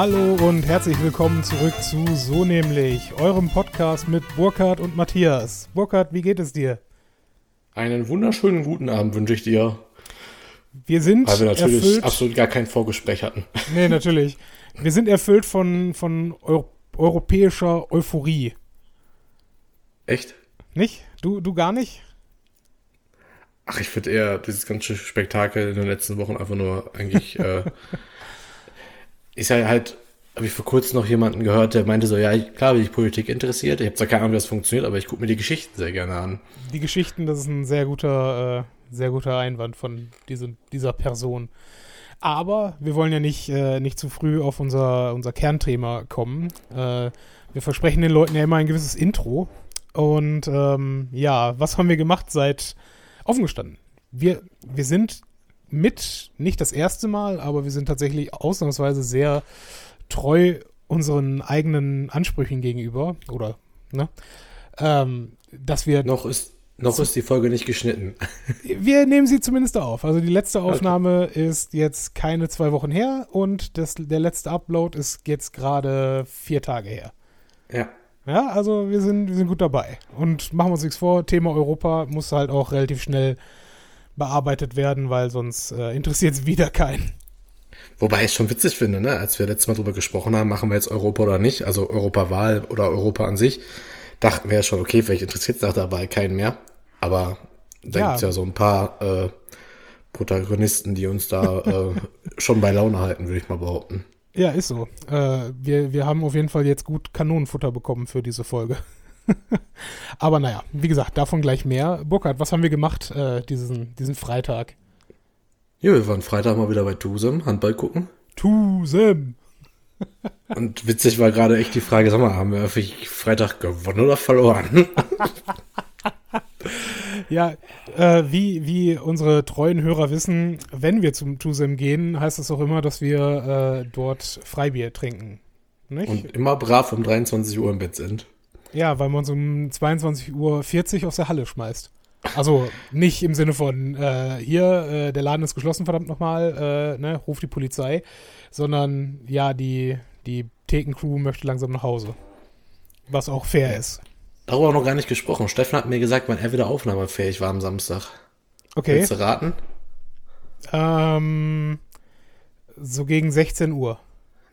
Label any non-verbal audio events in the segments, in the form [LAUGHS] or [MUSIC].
Hallo und herzlich willkommen zurück zu So nämlich, eurem Podcast mit Burkhard und Matthias. Burkhard, wie geht es dir? Einen wunderschönen guten Abend wünsche ich dir. Wir sind Weil wir natürlich erfüllt, absolut gar kein Vorgespräch hatten. [LAUGHS] Nee, natürlich. Wir sind erfüllt von, von Eu europäischer Euphorie. Echt? Nicht? Du, du gar nicht? Ach, ich finde eher dieses ganze Spektakel in den letzten Wochen einfach nur eigentlich. äh, [LAUGHS] ist ja halt, habe ich vor kurzem noch jemanden gehört, der meinte so, ja, klar bin ich Politik interessiert. Ich habe zwar keine Ahnung, wie das funktioniert, aber ich gucke mir die Geschichten sehr gerne an. Die Geschichten, das ist ein sehr guter, äh, sehr guter Einwand von diese, dieser Person. Aber wir wollen ja nicht, äh, nicht zu früh auf unser, unser Kernthema kommen. Äh, wir versprechen den Leuten ja immer ein gewisses Intro. Und ähm, ja, was haben wir gemacht seit aufgestanden? Wir, wir sind mit, nicht das erste Mal, aber wir sind tatsächlich ausnahmsweise sehr treu unseren eigenen Ansprüchen gegenüber. Oder, ne? Ähm, dass wir Noch ist, noch ist die Folge nicht geschnitten. [LAUGHS] wir nehmen sie zumindest auf. Also die letzte Aufnahme ist jetzt keine zwei Wochen her und das, der letzte Upload ist jetzt gerade vier Tage her. Ja. Ja, also wir sind, wir sind gut dabei. Und machen wir uns nichts vor, Thema Europa muss halt auch relativ schnell bearbeitet werden, weil sonst äh, interessiert es wieder keinen. Wobei ich es schon witzig finde, ne? als wir letztes Mal drüber gesprochen haben, machen wir jetzt Europa oder nicht, also Europawahl oder Europa an sich, dachten wir ja schon, okay, vielleicht interessiert es dabei keinen mehr. Aber da Ja. gibt's ja so ein paar äh, Protagonisten, die uns da äh, [LAUGHS] schon bei Laune halten, würde ich mal behaupten. Ja, ist so. Äh, wir, wir haben auf jeden Fall jetzt gut Kanonenfutter bekommen für diese Folge. [LAUGHS] Aber naja, wie gesagt, davon gleich mehr. Burkhard, was haben wir gemacht äh, diesen, diesen Freitag? Ja, wir waren Freitag mal wieder bei Tusem, Handball gucken. Tusem! [LAUGHS] Und witzig war gerade echt die Frage, sag mal, haben wir Freitag gewonnen oder verloren? [LAUGHS] Ja, äh, wie, wie unsere treuen Hörer wissen, wenn wir zum Tusem gehen, heißt das auch immer, dass wir äh, dort Freibier trinken. Nicht? Und immer brav um 23 Uhr im Bett sind. Ja, weil man uns um 22.40 Uhr aus der Halle schmeißt. Also nicht im Sinne von, äh, hier, äh, der Laden ist geschlossen, verdammt nochmal, äh, ne, ruf die Polizei, sondern ja, die, die Thekencrew möchte langsam nach Hause. Was auch fair ist. Darüber noch gar nicht gesprochen. Steffen hat mir gesagt, wann er wieder aufnahmefähig war am Samstag. Okay. Willst du raten? Ähm, so gegen 16 Uhr.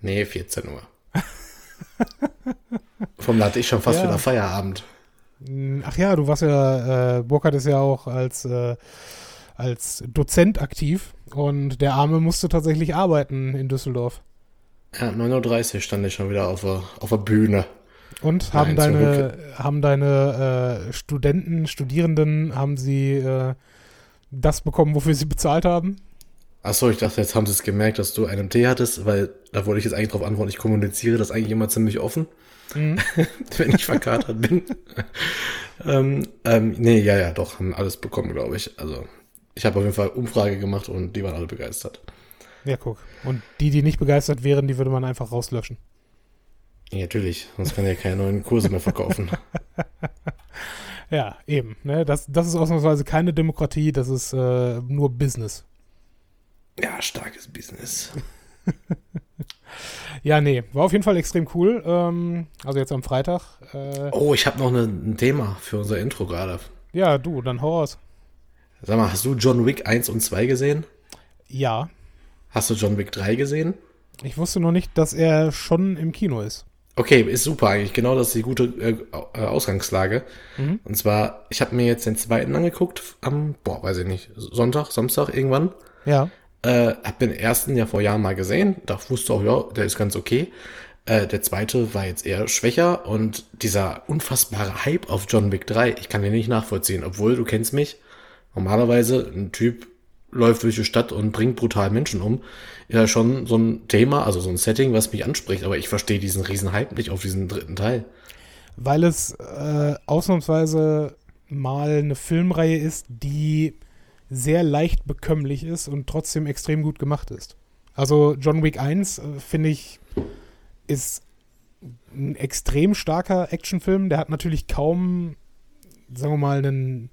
Nee, 14 Uhr. Vom hatte ich schon fast Ja. wieder Feierabend. Ach ja, du warst ja, äh, Burkhard ist ja auch als, äh, als Dozent aktiv und der Arme musste tatsächlich arbeiten in Düsseldorf. Ja, 9.30 Uhr stand ich schon wieder auf der, auf der Bühne. Und haben Nein, deine, haben deine äh, Studenten, Studierenden, haben sie äh, das bekommen, wofür sie bezahlt haben? Achso, ich dachte, jetzt haben sie es gemerkt, dass du einen Tee hattest, weil da wollte ich jetzt eigentlich drauf antworten, ich kommuniziere das eigentlich immer ziemlich offen, Mhm. [LAUGHS] wenn ich verkatert bin. ähm, ähm, nee, ja, ja, doch, haben alles bekommen, glaube ich. Also, ich habe auf jeden Fall Umfrage gemacht und die waren alle begeistert. Ja, guck. Und die, die nicht begeistert wären, die würde man einfach rauslöschen. Ja, natürlich, sonst kann ja keine neuen Kurse mehr verkaufen. [LAUGHS] Ja, eben. Ne? Das, das ist ausnahmsweise keine Demokratie, das ist äh, nur Business. Ja, starkes Business. [LAUGHS] Ja, nee, war auf jeden Fall extrem cool. Ähm, also jetzt am Freitag. Äh, Oh, ich habe noch eine, ein Thema für unser Intro gerade. ja, du, dann hau aus. Sag mal, hast du John Wick 1 und 2 gesehen? Ja, Hast du John Wick 3 gesehen? ich wusste noch nicht, dass er schon im Kino ist. Okay, ist super eigentlich. Genau das ist die gute äh, äh, Ausgangslage. Mhm. Und zwar, ich habe mir jetzt den zweiten angeguckt am, boah, weiß ich nicht, Sonntag, Samstag irgendwann. Ja. Äh, hab den ersten ja vor Jahren mal gesehen. Da wusste auch, ja, der ist ganz okay. Äh, der zweite war jetzt eher schwächer und dieser unfassbare Hype auf John Wick 3, ich kann den nicht nachvollziehen, obwohl du kennst mich. Normalerweise ein Typ läuft durch die Stadt und bringt brutal Menschen um. Ja schon so ein Thema, also so ein Setting, was mich anspricht, aber ich verstehe diesen riesen Hype nicht auf diesen dritten Teil. Weil es äh, ausnahmsweise mal eine Filmreihe ist, die sehr leicht bekömmlich ist und trotzdem extrem gut gemacht ist. Also John Wick 1, äh, finde ich, ist ein extrem starker Actionfilm. Der hat natürlich kaum, sagen wir mal, einen,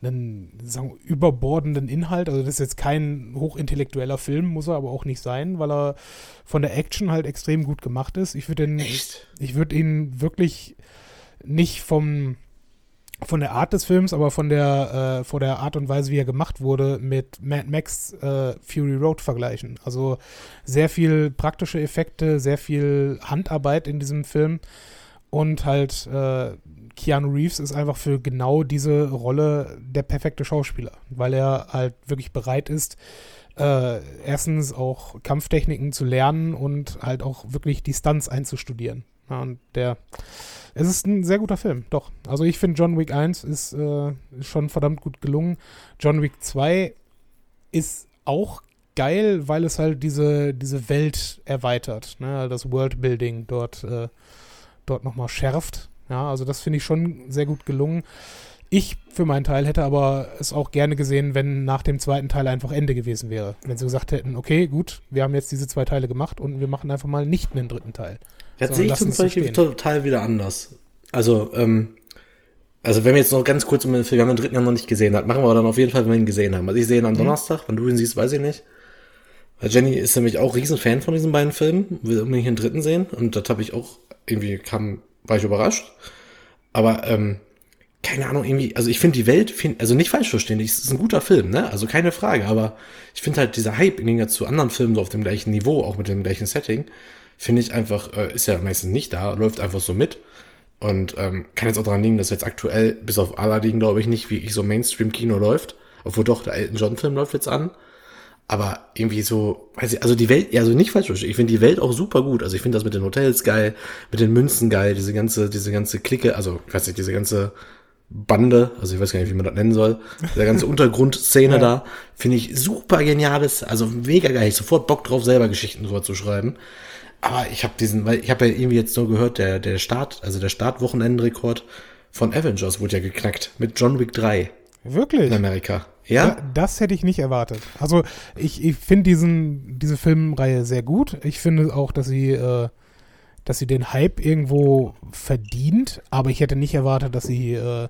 einen sagen, wir, überbordenden Inhalt. Also das ist jetzt kein hochintellektueller Film, muss er aber auch nicht sein, weil er von der Action halt extrem gut gemacht ist. Ich würde ihn, Echt? ich würde ihn wirklich nicht vom von der Art des Films, aber von der, äh, von der Art und Weise, wie er gemacht wurde, mit Mad Max äh, Fury Road vergleichen. Also sehr viel praktische Effekte, sehr viel Handarbeit in diesem Film und halt äh, Keanu Reeves ist einfach für genau diese Rolle der perfekte Schauspieler, weil er halt wirklich bereit ist, äh, erstens auch Kampftechniken zu lernen und halt auch wirklich die Stunts einzustudieren. Ja, und der, es ist ein sehr guter Film, doch. Also ich finde John Wick 1 ist, äh, schon verdammt gut gelungen. John Wick 2 ist auch geil, weil es halt diese, diese Welt erweitert, ne? das Worldbuilding dort, äh, dort nochmal schärft. Ja, also das finde ich schon sehr gut gelungen. Ich für meinen Teil hätte aber es auch gerne gesehen, wenn nach dem zweiten Teil einfach Ende gewesen wäre. Wenn sie gesagt hätten, okay, gut, wir haben jetzt diese zwei Teile gemacht und wir machen einfach mal nicht einen dritten Teil. Jetzt So, sehe ich zum Beispiel total wieder anders. Also, ähm, also wenn wir jetzt noch ganz kurz um den Film, wir haben den dritten ja noch nicht gesehen, das machen wir dann auf jeden Fall, wenn wir ihn gesehen haben. Also ich sehe ihn am Mhm. Donnerstag, wann du ihn siehst, weiß ich nicht. Weil Jenny ist nämlich auch Riesenfan von diesen beiden Filmen, will unbedingt den dritten sehen und das habe ich auch irgendwie kam, war ich überrascht. Aber ähm, keine Ahnung, irgendwie, also ich finde die Welt, find, also nicht falsch verstehen, es ist ein guter Film, ne? Also keine Frage, aber ich finde halt dieser Hype im Gegensatz zu anderen Filmen so auf dem gleichen Niveau, auch mit dem gleichen Setting, finde ich einfach, äh, ist ja meistens nicht da, läuft einfach so mit. Und ähm, kann jetzt auch daran liegen, dass jetzt aktuell, bis auf Aladdin, glaube ich, nicht wie ich so Mainstream-Kino läuft. Obwohl doch, der Elton John-Film läuft jetzt an. Aber irgendwie so, weiß ich, also die Welt, ja, also nicht falsch ich finde die Welt auch super gut. Also ich finde das mit den Hotels geil, mit den Münzen geil, diese ganze, diese ganze Clique, also ich weiß nicht, diese ganze Bande, also ich weiß gar nicht, wie man das nennen soll, diese ganze [LAUGHS] Untergrundszene Ja. da, finde ich super geniales, also mega geil. Ich sofort Bock drauf, selber Geschichten drüber zu schreiben. Aber ich habe diesen, weil ich habe ja irgendwie jetzt nur gehört, der, der Start, also der Startwochenendrekord von Avengers wurde ja geknackt mit John Wick 3 Wirklich? in Amerika. Ja? Da, das hätte ich nicht erwartet. Also ich, ich finde diesen diese Filmreihe sehr gut. Ich finde auch, dass sie äh, dass sie den Hype irgendwo verdient, aber ich hätte nicht erwartet, dass sie äh,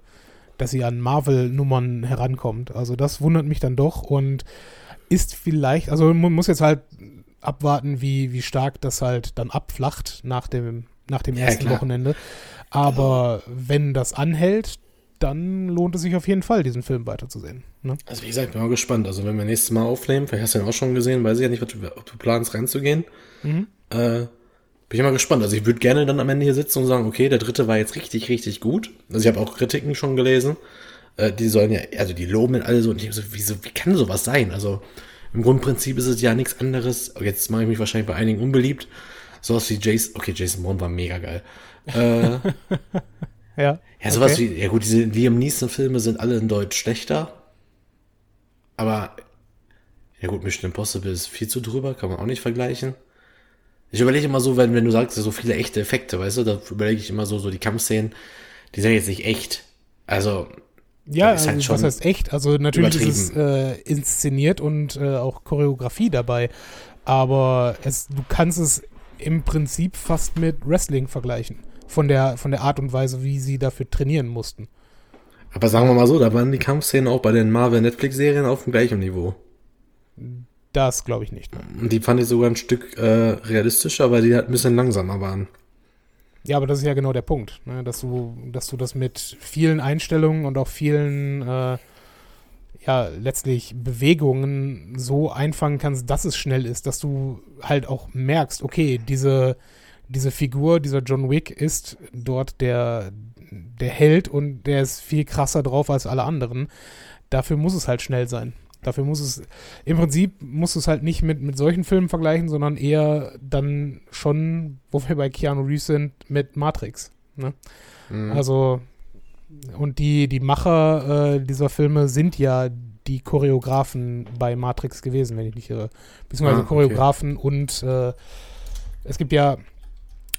dass sie an Marvel-Nummern herankommt. Also das wundert mich dann doch und ist vielleicht, also man muss jetzt halt abwarten, wie, wie stark das halt dann abflacht nach dem, nach dem Ja, ersten klar. Wochenende. Aber wenn das anhält, dann lohnt es sich auf jeden Fall, diesen Film weiterzusehen. Ne? Also wie gesagt, bin mal gespannt. Also wenn wir nächstes Mal aufnehmen, vielleicht hast du ihn auch schon gesehen, weiß ich ja nicht, was du, ob du planst reinzugehen. Mhm. Äh, bin ich mal gespannt. Also ich würde gerne dann am Ende hier sitzen und sagen, okay, der dritte war jetzt richtig, richtig gut. Also ich habe auch Kritiken schon gelesen. Äh, die sollen ja, also die loben ihn alle so. Und ich so, wieso, wie kann sowas sein? Also im Grundprinzip ist es ja nichts anderes. Jetzt mache ich mich wahrscheinlich bei einigen unbeliebt. Sowas wie Jason, okay, Jason Bourne war mega geil. Äh, [LAUGHS] Ja. ja, sowas okay. wie, ja gut, diese Liam Neeson-Filme sind alle in Deutsch schlechter. Aber, ja gut, Mission Impossible ist viel zu drüber, kann man auch nicht vergleichen. Ich überlege immer so, wenn, wenn du sagst, so viele echte Effekte, weißt du, da überlege ich immer so, so die Kampfszenen, die sind jetzt nicht echt. Also, Ja, Das ist halt also, schon was heißt echt? Also natürlich ist es äh, inszeniert und äh, auch Choreografie dabei, aber es, du kannst es im Prinzip fast mit Wrestling vergleichen. Von der, von der Art und Weise, wie sie dafür trainieren mussten. aber sagen wir mal so, da waren die Kampfszenen auch bei den Marvel-Netflix-Serien auf dem gleichen Niveau. Das glaube ich nicht. Die fand ich sogar ein Stück äh, realistischer, weil die halt ein bisschen langsamer waren. Ja, aber das ist ja genau der Punkt, ne? dass, du, dass du das mit vielen Einstellungen und auch vielen, äh, ja, letztlich Bewegungen so einfangen kannst, dass es schnell ist, dass du halt auch merkst, okay, diese, diese Figur, dieser John Wick ist dort der, der Held und der ist viel krasser drauf als alle anderen. Dafür muss es halt schnell sein. Dafür muss es, im Prinzip musst du es halt nicht mit, mit solchen Filmen vergleichen, sondern eher dann schon, wo wir bei Keanu Reeves sind, mit Matrix. Ne? Mhm. Also, und die, die Macher äh, dieser Filme sind ja die Choreografen bei Matrix gewesen, wenn ich mich irre. Beziehungsweise Ah, okay. Choreografen und äh, es gibt ja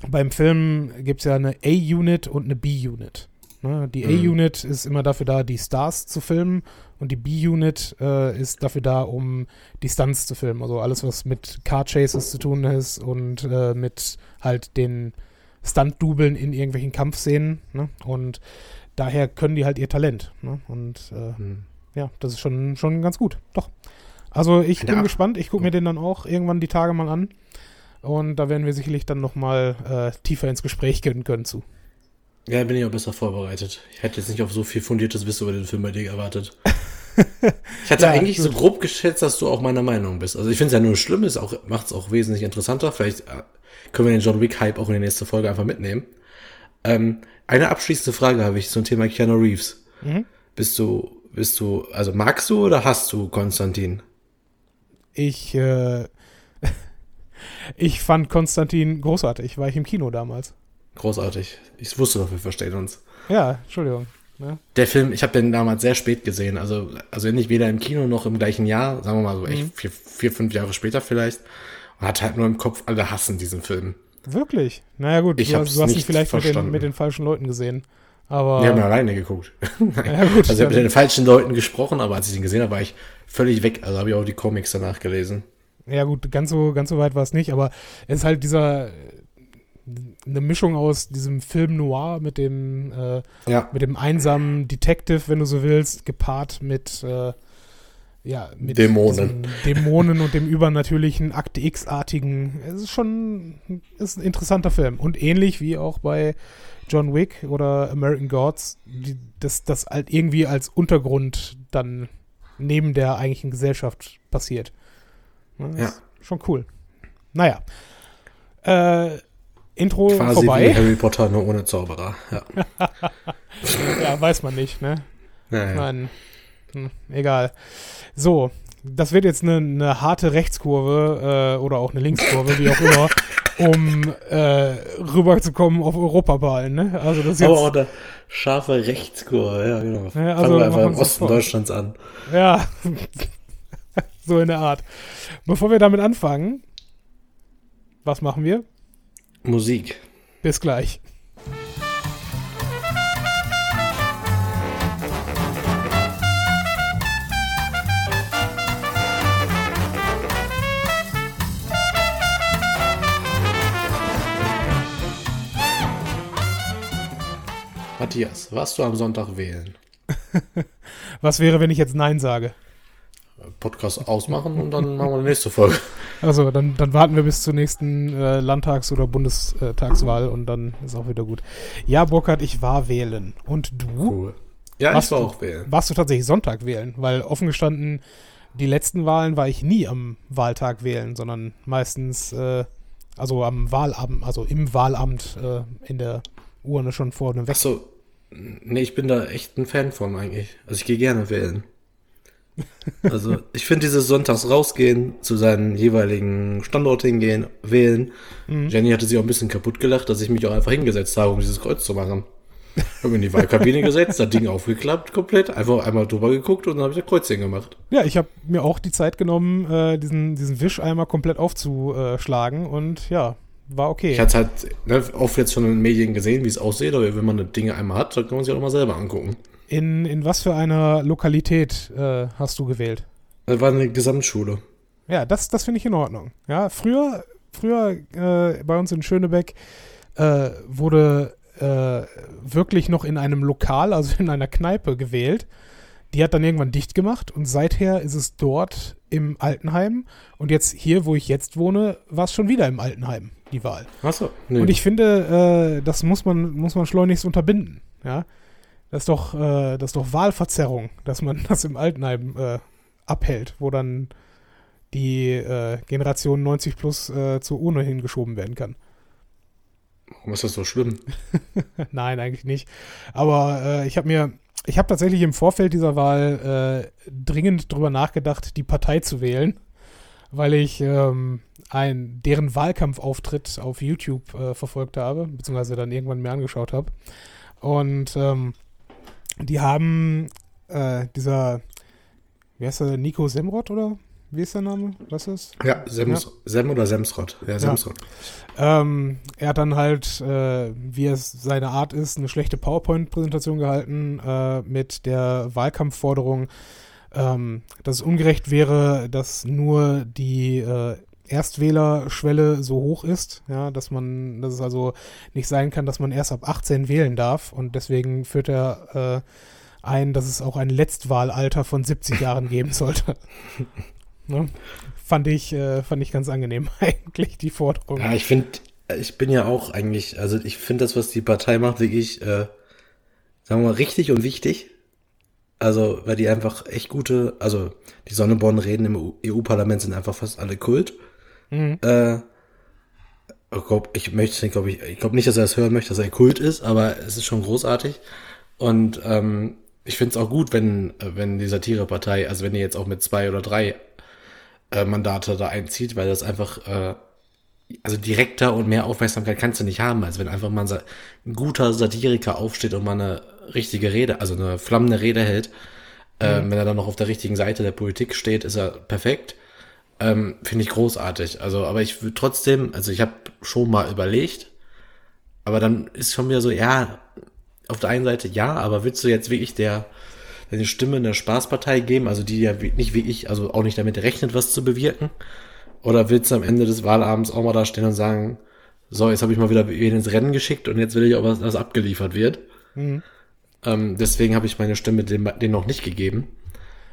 beim Film gibt es ja eine A-Unit und eine B-Unit. Ne? Die Mhm. A-Unit ist immer dafür da, die Stars zu filmen und die B-Unit äh, ist dafür da, um die Stunts zu filmen. Also alles, was mit Car Chases zu tun ist und äh, mit halt den Stunt-Dubeln in irgendwelchen Kampfszenen. Ne? Und daher können die halt ihr Talent. Ne? Und äh, Hm. ja, das ist schon, schon ganz gut. Doch. Also ich bin Ja. gespannt. Ich gucke mir den dann auch irgendwann die Tage mal an. Und da werden wir sicherlich dann nochmal äh, tiefer ins Gespräch gehen können zu. Ja, bin ich auch besser vorbereitet. Ich hätte jetzt nicht auf so viel fundiertes Wissen über den Film bei dir erwartet. [LAUGHS] [LAUGHS] Ich hatte Ja, eigentlich so gut. grob geschätzt, dass du auch meiner Meinung bist. Also ich finde es ja nur schlimm, es auch, macht es auch wesentlich interessanter. Vielleicht äh, können wir den John Wick-Hype auch in die nächste Folge einfach mitnehmen. Ähm, eine abschließende Frage habe ich zum Thema Keanu Reeves. Mhm. Bist du, bist du, also magst du oder hast du Konstantin? Ich, äh, [LAUGHS] ich fand Konstantin großartig. War ich im Kino damals. Großartig. Ich wusste doch, wir verstehen uns. Ja, Entschuldigung. Ne? Der Film, ich habe den damals sehr spät gesehen, also also nicht weder im Kino noch im gleichen Jahr, sagen wir mal so Mhm. echt vier, vier, fünf Jahre später vielleicht. Und hat halt nur im Kopf, alle hassen diesen Film. Wirklich? Naja gut, Ich du, hast- du hast ihn vielleicht mit den, mit den falschen Leuten gesehen. Aber Wir haben ja alleine geguckt. [LAUGHS] ja, gut, also ich habe mit den falschen Leuten gesprochen, aber als ich ihn gesehen habe, war ich völlig weg. Also habe ich auch die Comics danach gelesen. Ja, gut, ganz so, ganz so weit war es nicht, aber es ist halt dieser eine Mischung aus diesem Film Noir mit dem äh, Ja. mit dem einsamen Detective, wenn du so willst, gepaart mit äh, ja, mit Dämonen. Dämonen und dem übernatürlichen Akte X-artigen. Es ist schon ist ein interessanter Film. Und ähnlich wie auch bei John Wick oder American Gods, die, das, das halt irgendwie als Untergrund dann neben der eigentlichen Gesellschaft passiert. Ne, Ja. Schon cool. Naja. Äh, Intro Quasi wie vorbei. Harry Potter, nur ohne Zauberer. Ja. [LAUGHS] Ja, weiß man nicht, ne? Naja. Nein, hm, egal. So, das wird jetzt eine, eine harte Rechtskurve äh, oder auch eine Linkskurve, wie auch immer, [LAUGHS] um äh, rüberzukommen auf Europawahlen. Ne? Also das ist Aber jetzt, auch eine scharfe Rechtskurve, ja, genau. Ja, also Fangen wir einfach im Osten vor. Deutschlands an. ja, [LAUGHS] so in der Art. Bevor wir damit anfangen, was machen wir? Musik. Bis gleich. Matthias, warst du am Sonntag wählen? [LAUGHS] Was wäre, wenn ich jetzt Nein sage? Podcast ausmachen und dann machen wir die nächste Folge. [LAUGHS] Also, dann, dann warten wir bis zur nächsten äh, Landtags- oder Bundestagswahl und dann ist auch wieder gut. Ja, Burkhard, ich war wählen. Und du? Cool. Ja, Was ich war du- auch wählen. Warst du tatsächlich Sonntag wählen? Weil offen gestanden, die letzten Wahlen war ich nie am Wahltag wählen, sondern meistens, äh, also am Wahlabend, also im Wahlamt äh, in der Urne schon vorne weg. Achso, nee, ich bin da echt ein Fan von eigentlich. Also ich gehe gerne wählen. Also ich finde dieses Sonntags rausgehen, zu seinen jeweiligen Standort hingehen, wählen. Mhm. Jenny hatte sich auch ein bisschen kaputt gelacht, dass ich mich auch einfach hingesetzt habe, um dieses Kreuz zu machen. Habe in die Wahlkabine gesetzt, das Ding aufgeklappt komplett, einfach einmal drüber geguckt und dann habe ich das Kreuzchen gemacht. Ja, ich habe mir auch die Zeit genommen, äh, diesen, diesen Wischeimer komplett aufzuschlagen und ja, war okay. Ich hatte halt ne, oft jetzt schon in den Medien gesehen, wie es aussieht, aber wenn man die Dinge einmal hat, dann kann man sich auch mal selber angucken. In, in was für einer Lokalität äh, hast du gewählt? Das war eine Gesamtschule. Ja, das, das finde ich in Ordnung. Ja, früher, früher äh, bei uns in Schönebeck äh, wurde äh, wirklich noch in einem Lokal, also in einer Kneipe gewählt. Die hat dann irgendwann dicht gemacht und seither ist es dort im Altenheim. Und jetzt hier, wo ich jetzt wohne, war es schon wieder im Altenheim, die Wahl. Achso, nee. Und ich finde, äh, das muss man, muss man schleunigst unterbinden. Ja? Das ist doch, äh, das ist doch Wahlverzerrung, dass man [LAUGHS] das im Altenheim äh, abhält, wo dann die äh, Generation 90 plus äh, zur Urne hingeschoben werden kann. Warum ist das so schlimm? [LAUGHS] Nein, eigentlich nicht. Aber äh, ich habe mir, ich habe tatsächlich im Vorfeld dieser Wahl äh, dringend drüber nachgedacht, die Partei zu wählen, weil ich ähm, ein, deren Wahlkampfauftritt auf YouTube verfolgt habe, beziehungsweise dann irgendwann mir angeschaut habe. Und ähm, die haben äh, dieser, wie heißt der, Nico Semrod oder wie ist der Name? Was ist? Ja, Sems, Sem oder Semsrott. Ja, Semsrott. Ähm, er hat dann halt, äh, wie es seine Art ist, eine schlechte PowerPoint-Präsentation gehalten äh, mit der Wahlkampfforderung, ähm, dass es ungerecht wäre, dass nur die äh, Erstwählerschwelle so hoch ist, ja, dass man, dass es also nicht sein kann, dass man erst ab 18 wählen darf und deswegen führt er äh, ein, dass es auch ein Letztwahlalter von 70 [LAUGHS] Jahren geben sollte. ne? Fand ich, äh, fand ich ganz angenehm [LAUGHS] eigentlich, die Forderung. Ja, ich finde, ich bin ja auch eigentlich, also ich finde das, was die Partei macht, wirklich, äh, sagen wir mal, richtig und wichtig. Also, weil die einfach echt gute, also die Sonneborn-Reden im EU-Parlament sind einfach fast alle Kult. Mhm. Äh, ich glaube, ich möchte, glaube ich, ich glaube nicht, dass er das hören möchte, dass er Kult ist, aber es ist schon großartig. Und ähm, ich finde es auch gut, wenn, wenn die Satirepartei, also wenn die jetzt auch mit zwei oder drei äh, Mandate da einzieht, weil das einfach, äh, also direkter und mehr Aufmerksamkeit kannst du nicht haben, als wenn einfach mal ein guter Satiriker aufsteht und mal eine richtige Rede, also eine flammende Rede hält. Ähm, mhm. wenn er dann noch auf der richtigen Seite der Politik steht, ist er perfekt. Ähm, Finde ich großartig. Also, aber ich würde trotzdem, also ich habe schon mal überlegt, aber dann ist schon wieder so, ja, auf der einen Seite ja, aber willst du jetzt wirklich der deine Stimme in der Spaßpartei geben, also die ja nicht wie ich, also auch nicht damit rechnet, was zu bewirken? Oder willst du am Ende des Wahlabends auch mal da stehen und sagen, so, jetzt habe ich mal wieder wen ins Rennen geschickt und jetzt will ich auch, was, was abgeliefert wird? Mhm. Ähm, deswegen habe ich meine Stimme den, den noch nicht gegeben.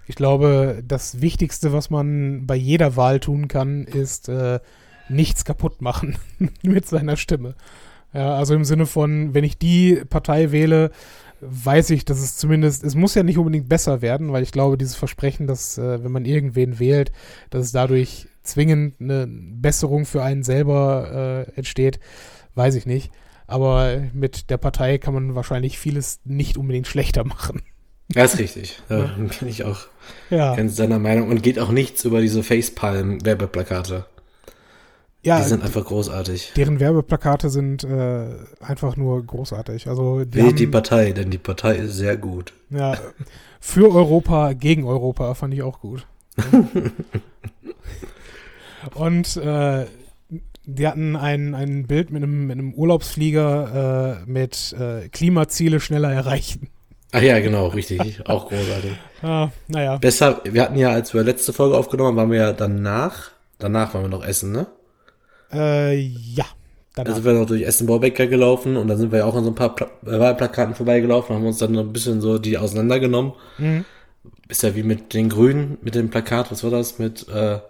Ich glaube, das Wichtigste, was man bei jeder Wahl tun kann, ist äh, nichts kaputt machen [LAUGHS] mit seiner Stimme. Ja, also im Sinne von, wenn ich die Partei wähle, weiß ich, dass es zumindest, es muss ja nicht unbedingt besser werden, weil ich glaube, dieses Versprechen, dass äh, wenn man irgendwen wählt, dass es dadurch zwingend eine Besserung für einen selber äh, entsteht, weiß ich nicht. Aber mit der Partei kann man wahrscheinlich vieles nicht unbedingt schlechter machen. Ja, ist richtig. [LAUGHS] Da bin ich auch ja. ganz seiner Meinung. Und geht auch nichts über diese Facepalm-Werbeplakate. Ja, die sind einfach großartig. Deren Werbeplakate sind äh, einfach nur großartig. Also die, Wählt die Partei, denn die Partei ist sehr gut. Ja, für Europa, gegen Europa fand ich auch gut. [LAUGHS] Und äh, die hatten ein, ein Bild mit einem, mit einem Urlaubsflieger äh, mit äh, Klimaziele schneller erreichen. Ach ja, genau, richtig. Auch großartig. ah, naja. Besser, wir hatten ja, als wir letzte Folge aufgenommen waren wir ja danach, danach waren wir noch essen, ne? Äh, ja. Danach. Da sind wir noch durch Essen-Baubecker gelaufen und dann sind wir ja auch an so ein paar Pla äh, Wahlplakaten vorbeigelaufen, haben uns dann noch ein bisschen so die auseinandergenommen. Mhm. Ist ja wie mit den Grünen, mit dem Plakat, was war das? Mit äh,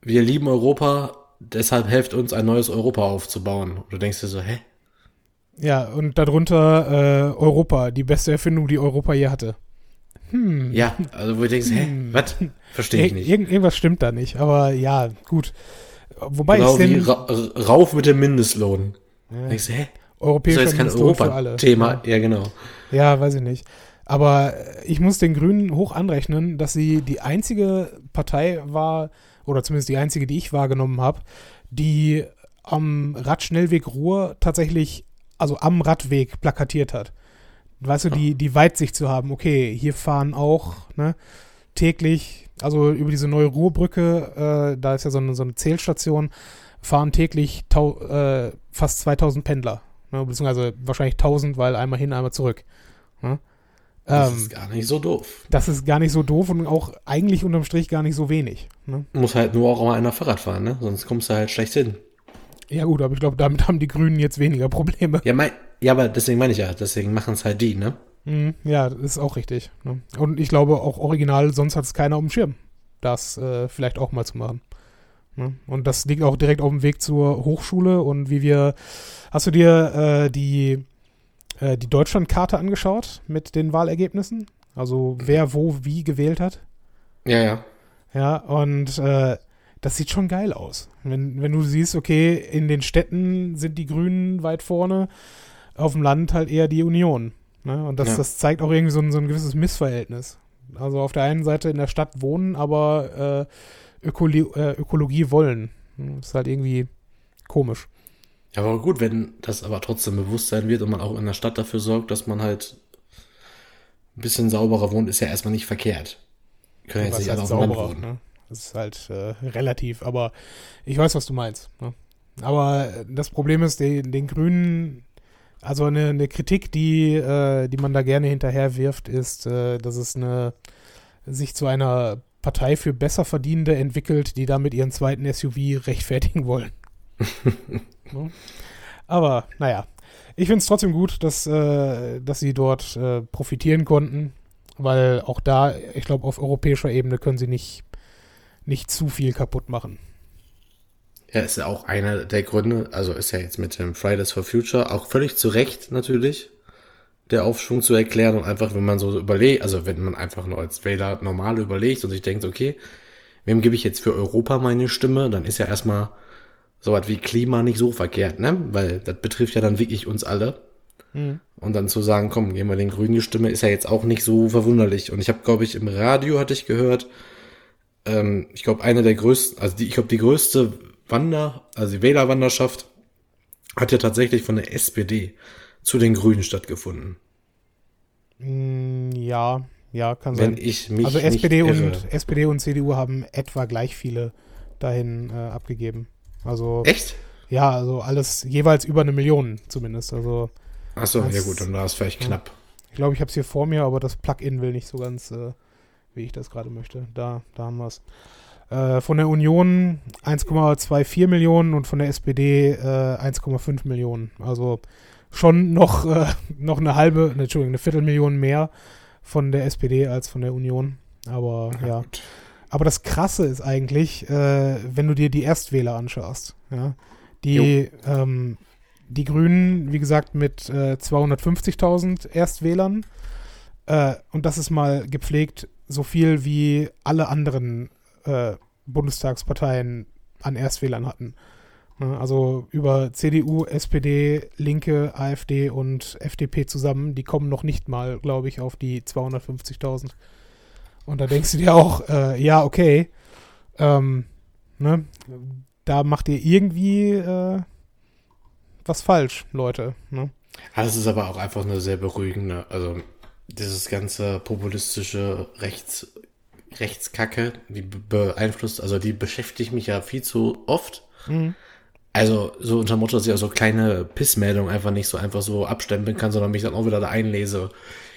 Wir lieben Europa, deshalb helft uns ein neues Europa aufzubauen. Und du denkst dir so, hä? Ja, und darunter äh, Europa, die beste Erfindung, die Europa je hatte. Hm. Ja, also wo du denkst, hä, hm. was? Verstehe ich nicht. Irgend, irgendwas stimmt da nicht, aber ja, gut. Wobei genau ich wie ra rauf mit dem Mindestlohn. Ja. Denkst du, hä? Europäischer ist jetzt kein Europa-Thema. Ja. ja, genau. Ja, weiß ich nicht. Aber ich muss den Grünen hoch anrechnen, dass sie die einzige Partei war, oder zumindest die einzige, die ich wahrgenommen habe, die am Radschnellweg Ruhr tatsächlich, also am Radweg plakatiert hat. Weißt du, die, die Weitsicht zu haben, okay, hier fahren auch ne, täglich also über diese neue Ruhrbrücke, äh, da ist ja so eine, so eine Zählstation, fahren täglich tau, äh, fast 2000 Pendler. Ne? Beziehungsweise wahrscheinlich 1000, weil einmal hin, einmal zurück. Ne? Das ähm, ist gar nicht so doof. Das ist gar nicht so doof und auch eigentlich unterm Strich gar nicht so wenig. Ne? Muss halt nur auch mal einer Fahrrad fahren, ne? sonst kommst du halt schlecht hin. Ja gut, aber ich glaube, damit haben die Grünen jetzt weniger Probleme. Ja, mein, ja aber deswegen meine ich ja, deswegen machen es halt die, ne? Mhm, ja, das ist auch richtig. Ne? Und ich glaube auch original, sonst hat es keiner auf dem Schirm, das äh, vielleicht auch mal zu machen. Ne? Und das liegt auch direkt auf dem Weg zur Hochschule und wie wir, hast du dir äh, die, äh, die Deutschlandkarte angeschaut mit den Wahlergebnissen? Also wer wo wie gewählt hat? Ja, ja. Ja, und äh, das sieht schon geil aus. Wenn, wenn du siehst, okay, in den Städten sind die Grünen weit vorne, auf dem Land halt eher die Union. Ne? Und das, ja. das zeigt auch irgendwie so ein, so ein gewisses Missverhältnis. Also auf der einen Seite in der Stadt wohnen, aber äh, Ökologie, äh, Ökologie wollen. Das ist halt irgendwie komisch. Ja, aber gut, wenn das aber trotzdem Bewusstsein wird und man auch in der Stadt dafür sorgt, dass man halt ein bisschen sauberer wohnt, ist ja erstmal nicht verkehrt. Können ja, jetzt nicht alle auf dem wohnen. Ne? Das ist halt äh, relativ, aber ich weiß, was du meinst. Ne? Aber das Problem ist, den, den Grünen also eine, eine Kritik, die, äh, die man da gerne hinterher wirft, ist, äh, dass es eine sich zu einer Partei für Besserverdienende entwickelt, die damit ihren zweiten SUV rechtfertigen wollen. [LAUGHS] Ne? Aber naja, ich finde es trotzdem gut, dass, äh, dass sie dort äh, profitieren konnten, weil auch da, ich glaube, auf europäischer Ebene können sie nicht, nicht zu viel kaputt machen. Ja, ist ja auch einer der Gründe, also ist ja jetzt mit dem Fridays for Future auch völlig zu Recht natürlich der Aufschwung zu erklären und einfach, wenn man so überlegt, also wenn man einfach nur als Wähler normal überlegt und sich denkt, okay, wem gebe ich jetzt für Europa meine Stimme, dann ist ja erstmal so was wie Klima nicht so verkehrt, ne? Weil das betrifft ja dann wirklich uns alle. Mhm. Und dann zu sagen, komm, geben wir den Grünen die Stimme, ist ja jetzt auch nicht so verwunderlich. Und ich habe, glaube ich, im Radio hatte ich gehört, ähm, ich glaube, eine der größten, also die, ich glaube, die größte Wander, also die Wählerwanderschaft hat ja tatsächlich von der SPD zu den Grünen stattgefunden. Mm, ja, ja, kann Wenn sein. ich mich also SPD und irre. SPD und CDU haben etwa gleich viele dahin äh, abgegeben. Also Echt? ja, also alles jeweils über eine Million zumindest. Also Achso, ja gut, dann war es vielleicht ja. knapp. ich glaube, ich habe es hier vor mir, aber das Plugin will nicht so ganz, äh, wie ich das gerade möchte. Da, da haben wir es. Äh, von der Union 1,24 Millionen und von der SPD äh, 1,5 Millionen. Also schon noch, äh, noch eine halbe, ne, Entschuldigung, eine Viertelmillion mehr von der SPD als von der Union. Aber ja. gut. Aber das Krasse ist eigentlich, äh, wenn du dir die Erstwähler anschaust. Ja? Die, ähm, die Grünen, wie gesagt, mit äh, 250.000 Erstwählern. Äh, und das ist mal gepflegt so viel wie alle anderen äh, Bundestagsparteien an Erstwählern hatten. Ne, Also über CDU, SPD, Linke, AfD und FDP zusammen, die kommen noch nicht mal, glaube ich, auf die 250.000. Und da denkst du dir auch, äh, ja, okay, ähm, ne, da macht ihr irgendwie äh, was falsch, Leute. Ne? Das ist aber auch einfach eine sehr beruhigende, also dieses ganze populistische Rechts, Rechtskacke, die be- beeinflusst, also die beschäftigt mich ja viel zu oft. Mhm. Also so unter Motto, dass ich auch so kleine Pissmeldungen einfach nicht so einfach so abstempeln kann, sondern mich dann auch wieder da einlese,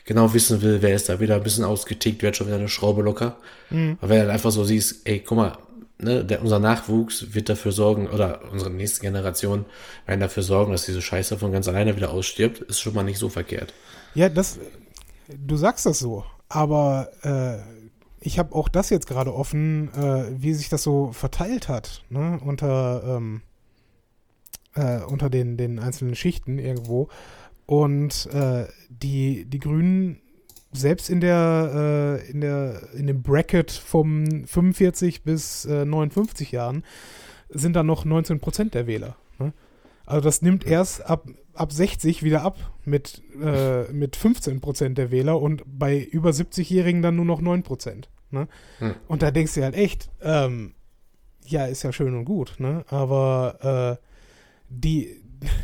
genau wissen will, wer ist da wieder ein bisschen ausgetickt, wer hat schon wieder eine Schraube locker. Mhm. Aber wenn du dann einfach so siehst, ey, guck mal, ne, der, unser Nachwuchs wird dafür sorgen, oder unsere nächste Generation werden dafür sorgen, dass diese Scheiße von ganz alleine wieder ausstirbt, ist schon mal nicht so verkehrt. Ja, das, du sagst das so, aber äh, ich habe auch das jetzt gerade offen, äh, wie sich das so verteilt hat, ne, unter, ähm, äh, unter den, den einzelnen Schichten irgendwo. Und äh, die, die Grünen, selbst in der, äh, in der, in dem Bracket vom 45 bis äh, 59 Jahren, sind dann noch 19 Prozent der Wähler. Ne? Also das nimmt erst ab, ab 60 wieder ab mit, äh, mit 15 Prozent der Wähler und bei über 70-Jährigen dann nur noch 9 Prozent. Ne? Hm. Und da denkst du halt echt, ähm, ja, ist ja schön und gut, ne? aber äh, die,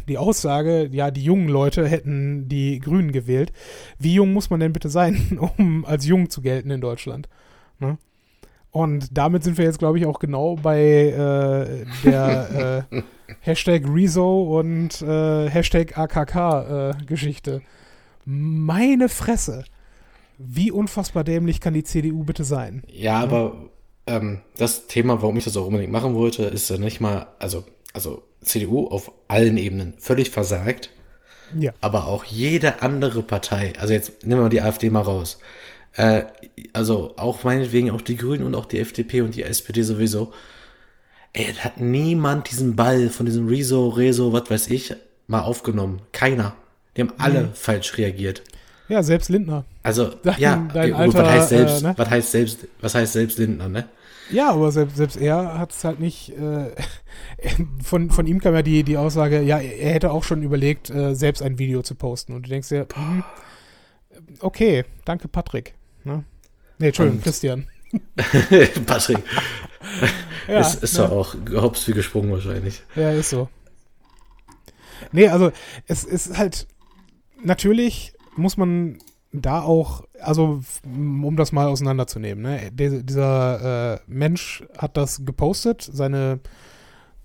die Aussage, ja, die jungen Leute hätten die Grünen gewählt. Wie jung muss man denn bitte sein, [LAUGHS] um als jung zu gelten in Deutschland? Ne? Und damit sind wir jetzt, glaube ich, auch genau bei äh, der äh, [LAUGHS] Hashtag Rezo und äh, Hashtag AKK-Geschichte. Meine Fresse. Wie unfassbar dämlich kann die CDU bitte sein? Ja, aber ähm, das Thema, warum ich das auch unbedingt machen wollte, ist ja nicht mal, also, also CDU auf allen Ebenen völlig versagt, Ja. aber auch jede andere Partei, also jetzt nehmen wir die AfD mal raus, äh, also auch meinetwegen auch die Grünen und auch die FDP und die SPD sowieso, ey, hat niemand diesen Ball von diesem Rezo, Rezo, was weiß ich, mal aufgenommen. Keiner. Die haben alle falsch reagiert. Ja, selbst Lindner. Also, [LAUGHS] Dein- ja, dein gut, alter, was heißt selbst, äh, ne? was heißt selbst, was heißt selbst Lindner, ne? Ja, aber selbst, selbst er hat es halt nicht. Äh, [LAUGHS] von, von ihm kam ja die, die Aussage, ja, er hätte auch schon überlegt, äh, selbst ein Video zu posten. Und du denkst dir, hm, okay, danke Patrick. Ne? Nee, Entschuldigung, Und- Christian. [LAUGHS] Patrick, [LAUGHS] Ja, ist, ist ne? doch auch hops wie gesprungen wahrscheinlich. Ja, ist so. Nee, also es ist halt, natürlich muss man da auch, also um das mal auseinanderzunehmen, ne? Der, dieser äh, Mensch hat das gepostet, seine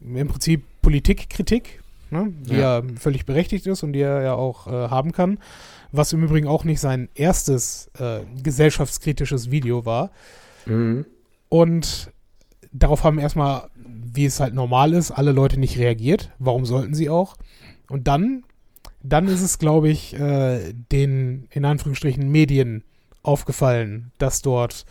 im Prinzip Politikkritik, ne? die ja. Ja. völlig berechtigt ist und die er ja auch äh, haben kann, was im Übrigen auch nicht sein erstes äh, gesellschaftskritisches Video war. Mhm. Und darauf haben erstmal, wie es halt normal ist, alle Leute nicht reagiert. Warum sollten sie auch? Und dann, dann ist es, glaube ich, äh, den in Anführungsstrichen Medien aufgefallen, dass dort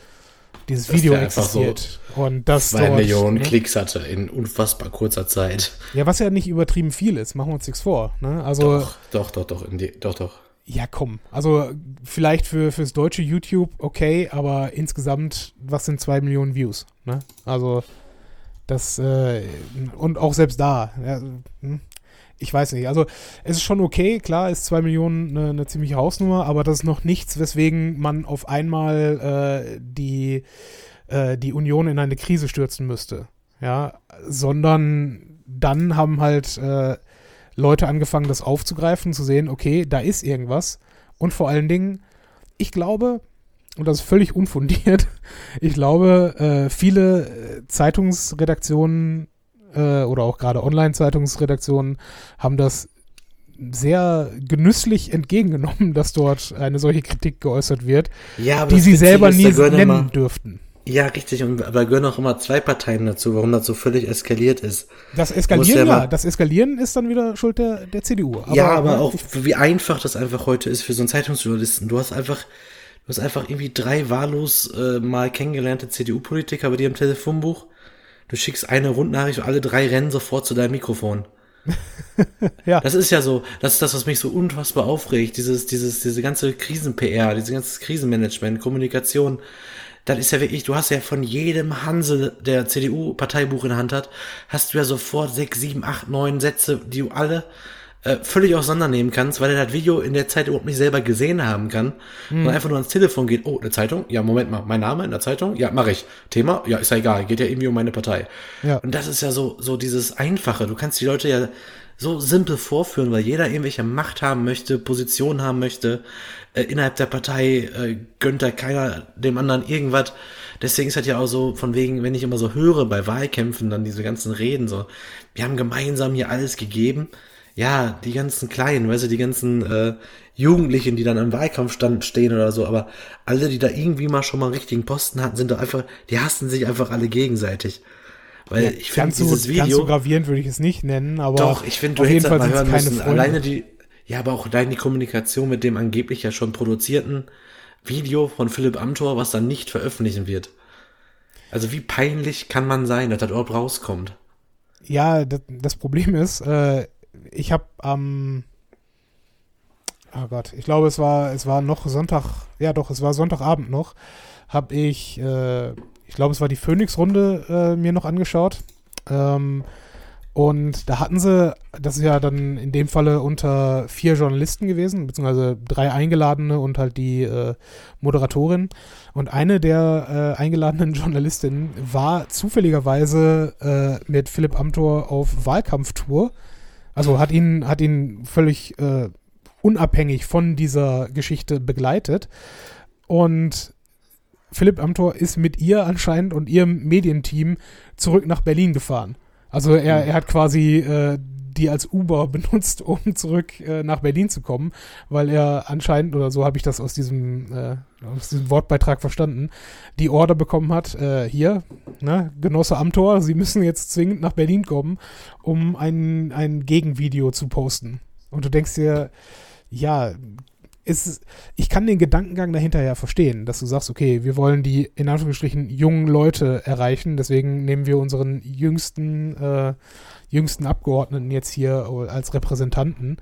dieses Video existiert. und dass Zwei dort, Millionen ne? Klicks hatte in unfassbar kurzer Zeit. Ja, was ja nicht übertrieben viel ist, machen wir uns nichts vor. Ne? Also, Doch, doch, doch, doch, die, doch, doch. Ja, komm. Also, vielleicht für, fürs deutsche YouTube okay, aber insgesamt, was sind zwei Millionen Views? Ne? Also, das, äh, und auch selbst da, ja, hm, ich weiß nicht. Also, es ist schon okay, klar, ist zwei Millionen eine, eine ziemliche Hausnummer, aber das ist noch nichts, weswegen man auf einmal äh, die, äh, die Union in eine Krise stürzen müsste. Ja, sondern dann haben halt äh, Leute angefangen, das aufzugreifen, zu sehen, okay, da ist irgendwas. Und vor allen Dingen, ich glaube, und das ist völlig [LAUGHS] unfundiert, ich glaube, äh, viele äh, Zeitungsredaktionen äh, oder auch gerade Online-Zeitungsredaktionen haben das sehr genüsslich entgegengenommen, [LAUGHS] dass dort eine solche Kritik geäußert wird, Ja, die sie selber nie nennen dürften. Ja, richtig, und aber gehören auch immer zwei Parteien dazu, warum das so völlig eskaliert ist. Das Eskalieren, ja ja, das Eskalieren ist dann wieder Schuld der, der CDU. ja, aber ne, auch, wie einfach das einfach heute ist für so einen Zeitungsjournalisten. Du hast einfach, du hast einfach irgendwie drei wahllos äh, mal kennengelernte CDU-Politiker bei dir im Telefonbuch. Du schickst eine Rundnachricht und alle drei rennen sofort zu deinem Mikrofon. [LAUGHS] Ja. Das ist ja so, das ist das, was mich so unfassbar aufregt. Dieses, dieses, diese ganze Krisen-PR, dieses ganze Krisenmanagement, Kommunikation. Das ist ja wirklich, du hast ja von jedem Hansel, der CDU-Parteibuch in der Hand hat, hast du ja sofort sechs, sieben, acht, neun Sätze, die du alle äh, völlig auseinandernehmen kannst, weil er das Video in der Zeit überhaupt nicht selber gesehen haben kann, sondern einfach nur ans Telefon geht, oh, eine Zeitung? Ja, Moment mal, mein Name in der Zeitung? Ja, mache ich. Thema? Ja, ist ja egal, geht ja irgendwie um meine Partei. Ja. Und das ist ja so, so dieses Einfache. Du kannst die Leute ja so simpel vorführen, weil jeder irgendwelche Macht haben möchte, Position haben möchte. Äh, innerhalb der Partei äh, gönnt da keiner dem anderen irgendwas. Deswegen ist das ja auch so, von wegen, wenn ich immer so höre bei Wahlkämpfen, dann diese ganzen Reden so, wir haben gemeinsam hier alles gegeben. Ja, die ganzen Kleinen, weißt du, die ganzen äh, Jugendlichen, die dann am Wahlkampfstand stehen oder so, aber alle, die da irgendwie mal schon mal einen richtigen Posten hatten, sind doch einfach, die hassen sich einfach alle gegenseitig. Weil ich finde ganz, so, dieses ganz so Video. gravierend würde ich es nicht nennen, aber Doch, ich finde, du hättest halt mal hören müssen. Freunde. Alleine die, ja, aber auch allein die Kommunikation mit dem angeblich ja schon produzierten Video von Philipp Amthor, was dann nicht veröffentlichen wird. Also wie peinlich kann man sein, dass das überhaupt rauskommt? Ja, das, das Problem ist, äh, ich habe am, oh Gott, ich glaube, es war, es war noch Sonntag, ja doch, es war Sonntagabend noch, habe ich, äh, ich glaube, es war die Phoenix-Runde äh, mir noch angeschaut. Ähm, und da hatten sie, das ist ja dann in dem Falle unter vier Journalisten gewesen, beziehungsweise drei Eingeladene und halt die äh, Moderatorin. Und eine der äh, eingeladenen [LAUGHS] Journalistinnen war zufälligerweise äh, mit Philipp Amthor auf Wahlkampftour. Also hat ihn, hat ihn völlig äh, unabhängig von dieser Geschichte begleitet. Und Philipp Amthor ist mit ihr anscheinend und ihrem Medienteam zurück nach Berlin gefahren. Also er, er hat quasi äh, die als Uber [LAUGHS] benutzt, um zurück äh, nach Berlin zu kommen, weil er anscheinend, oder so habe ich das aus diesem, äh, aus diesem Wortbeitrag verstanden, die Order bekommen hat, äh, hier, ne, Genosse Amthor, Sie müssen jetzt zwingend nach Berlin kommen, um ein, ein Gegenvideo zu posten. Und du denkst dir, ja, ist, ich kann den Gedankengang dahinter ja verstehen, dass du sagst, okay, wir wollen die in Anführungsstrichen jungen Leute erreichen, deswegen nehmen wir unseren jüngsten, äh, jüngsten Abgeordneten jetzt hier als Repräsentanten.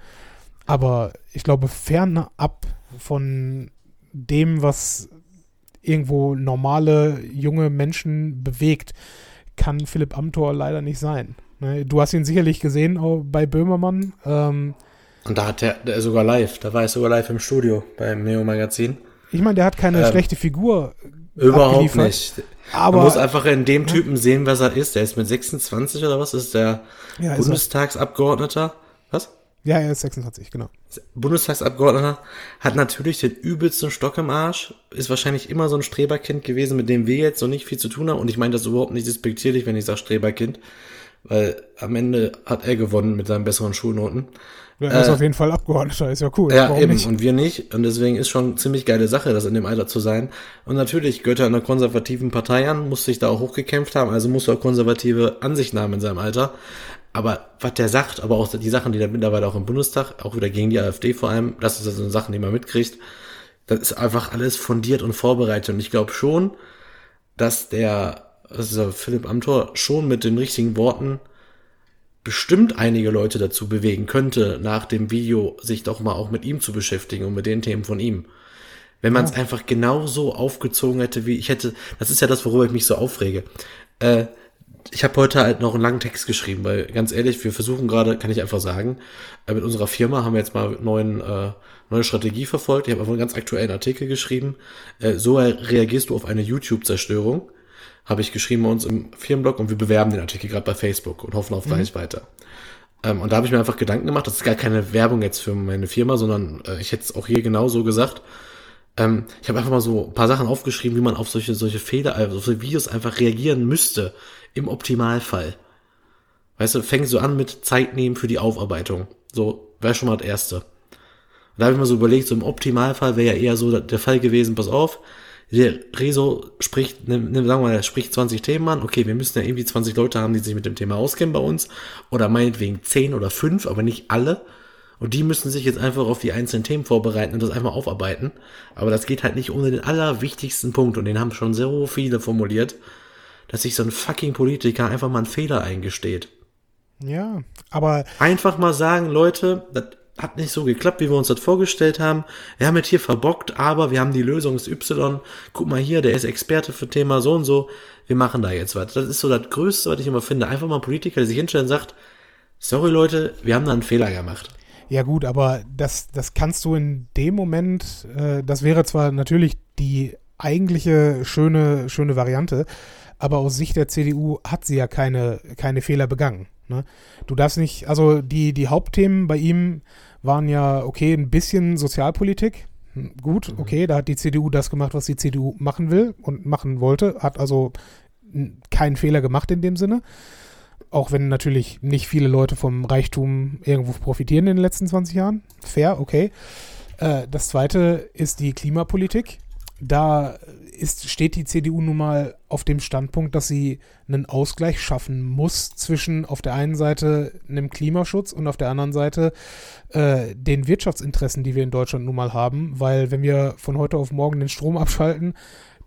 Aber ich glaube, fernab von dem, was irgendwo normale junge Menschen bewegt, kann Philipp Amthor leider nicht sein. Ne, Du hast ihn sicherlich gesehen bei Böhmermann. Ähm, Und da hat der, der sogar live, da war ich sogar live im Studio beim Neo Magazin. ich meine, der hat keine Ähm, schlechte Figur. Überhaupt nicht. Aber Man muss einfach in dem Typen sehen, was er ist. Der ist mit 26 oder was? Ist der Ja, ist er. Bundestagsabgeordneter? Was? ja, er ist 26, genau. Bundestagsabgeordneter, hat natürlich den übelsten Stock im Arsch, ist wahrscheinlich immer so ein Streberkind gewesen, mit dem wir jetzt so nicht viel zu tun haben. Und ich meine das überhaupt nicht despektierlich, wenn ich sage Streberkind, weil am Ende hat er gewonnen mit seinen besseren Schulnoten. Ja, er ist auf jeden Fall Abgeordneter, ist ja cool. Ja, Warum eben. nicht? Und wir nicht. Und deswegen ist schon ziemlich geile Sache, das in dem Alter zu sein. Und natürlich gehört er einer konservativen Partei an, muss sich da auch hochgekämpft haben, also muss er auch konservative Ansichten haben in seinem Alter. Aber was der sagt, aber auch die Sachen, die da mittlerweile auch im Bundestag, auch wieder gegen die AfD vor allem, das ist also Sachen, die man mitkriegt, das ist einfach alles fundiert und vorbereitet. Und ich glaube schon, dass der, der Philipp Amthor, schon mit den richtigen Worten bestimmt einige Leute dazu bewegen könnte, nach dem Video sich doch mal auch mit ihm zu beschäftigen und mit den Themen von ihm. Wenn man es einfach genauso aufgezogen hätte, wie ich hätte, das ist ja das, worüber ich mich so aufrege. Äh, ich habe heute halt noch einen langen Text geschrieben, weil ganz ehrlich, wir versuchen gerade, kann ich einfach sagen, äh, mit unserer Firma haben wir jetzt mal neuen, äh, neue Strategie verfolgt. Ich habe einfach einen ganz aktuellen Artikel geschrieben. Äh, so reagierst du auf eine YouTube-Zerstörung habe ich geschrieben bei uns im Firmenblog und wir bewerben den Artikel gerade bei Facebook und hoffen auf mhm. Reichweite. Ähm, und da habe ich mir einfach Gedanken gemacht, das ist gar keine Werbung jetzt für meine Firma, sondern äh, ich hätte es auch hier genauso gesagt. Ähm, ich habe einfach mal so ein paar Sachen aufgeschrieben, wie man auf solche, solche Fehler, also auf solche Videos einfach reagieren müsste, im Optimalfall. Weißt du, fängt so an mit Zeit nehmen für die Aufarbeitung. So, wäre schon mal das Erste. Und da habe ich mir so überlegt, so im Optimalfall wäre ja eher so der Fall gewesen, pass auf, der Rezo spricht, ne, ne, sagen wir mal, er spricht 20 Themen an. Okay, wir müssen ja irgendwie 20 Leute haben, die sich mit dem Thema auskennen bei uns. Oder meinetwegen 10 oder 5, aber nicht alle. Und die müssen sich jetzt einfach auf die einzelnen Themen vorbereiten und das einfach aufarbeiten. Aber das geht halt nicht ohne den allerwichtigsten Punkt. Und den haben schon so viele formuliert, dass sich so ein fucking Politiker einfach mal einen Fehler eingesteht. Ja, aber. Einfach mal sagen, Leute, das hat nicht so geklappt, wie wir uns das vorgestellt haben. Wir haben jetzt hier verbockt, aber wir haben die Lösung ist Y. Guck mal hier, der ist Experte für Thema so und so. Wir machen da jetzt was. Das ist so das Größte, was ich immer finde. Einfach mal ein Politiker, der sich hinstellt und sagt, sorry Leute, wir haben da einen Fehler gemacht. Ja gut, aber das, das kannst du in dem Moment, äh, das wäre zwar natürlich die eigentliche schöne, schöne Variante, aber aus Sicht der CDU hat sie ja keine, keine Fehler begangen. Ne? Du darfst nicht, also die, die Hauptthemen bei ihm waren ja, okay, ein bisschen Sozialpolitik. Gut, mhm. okay, da hat die CDU das gemacht, was die CDU machen will und machen wollte, hat also keinen Fehler gemacht in dem Sinne. Auch wenn natürlich nicht viele Leute vom Reichtum irgendwo profitieren in den letzten 20 Jahren. Fair, okay. Äh, das zweite ist die Klimapolitik. Da ist, steht die CDU nun mal auf dem Standpunkt, dass sie einen Ausgleich schaffen muss zwischen auf der einen Seite einem Klimaschutz und auf der anderen Seite äh, den Wirtschaftsinteressen, die wir in Deutschland nun mal haben, weil wenn wir von heute auf morgen den Strom abschalten,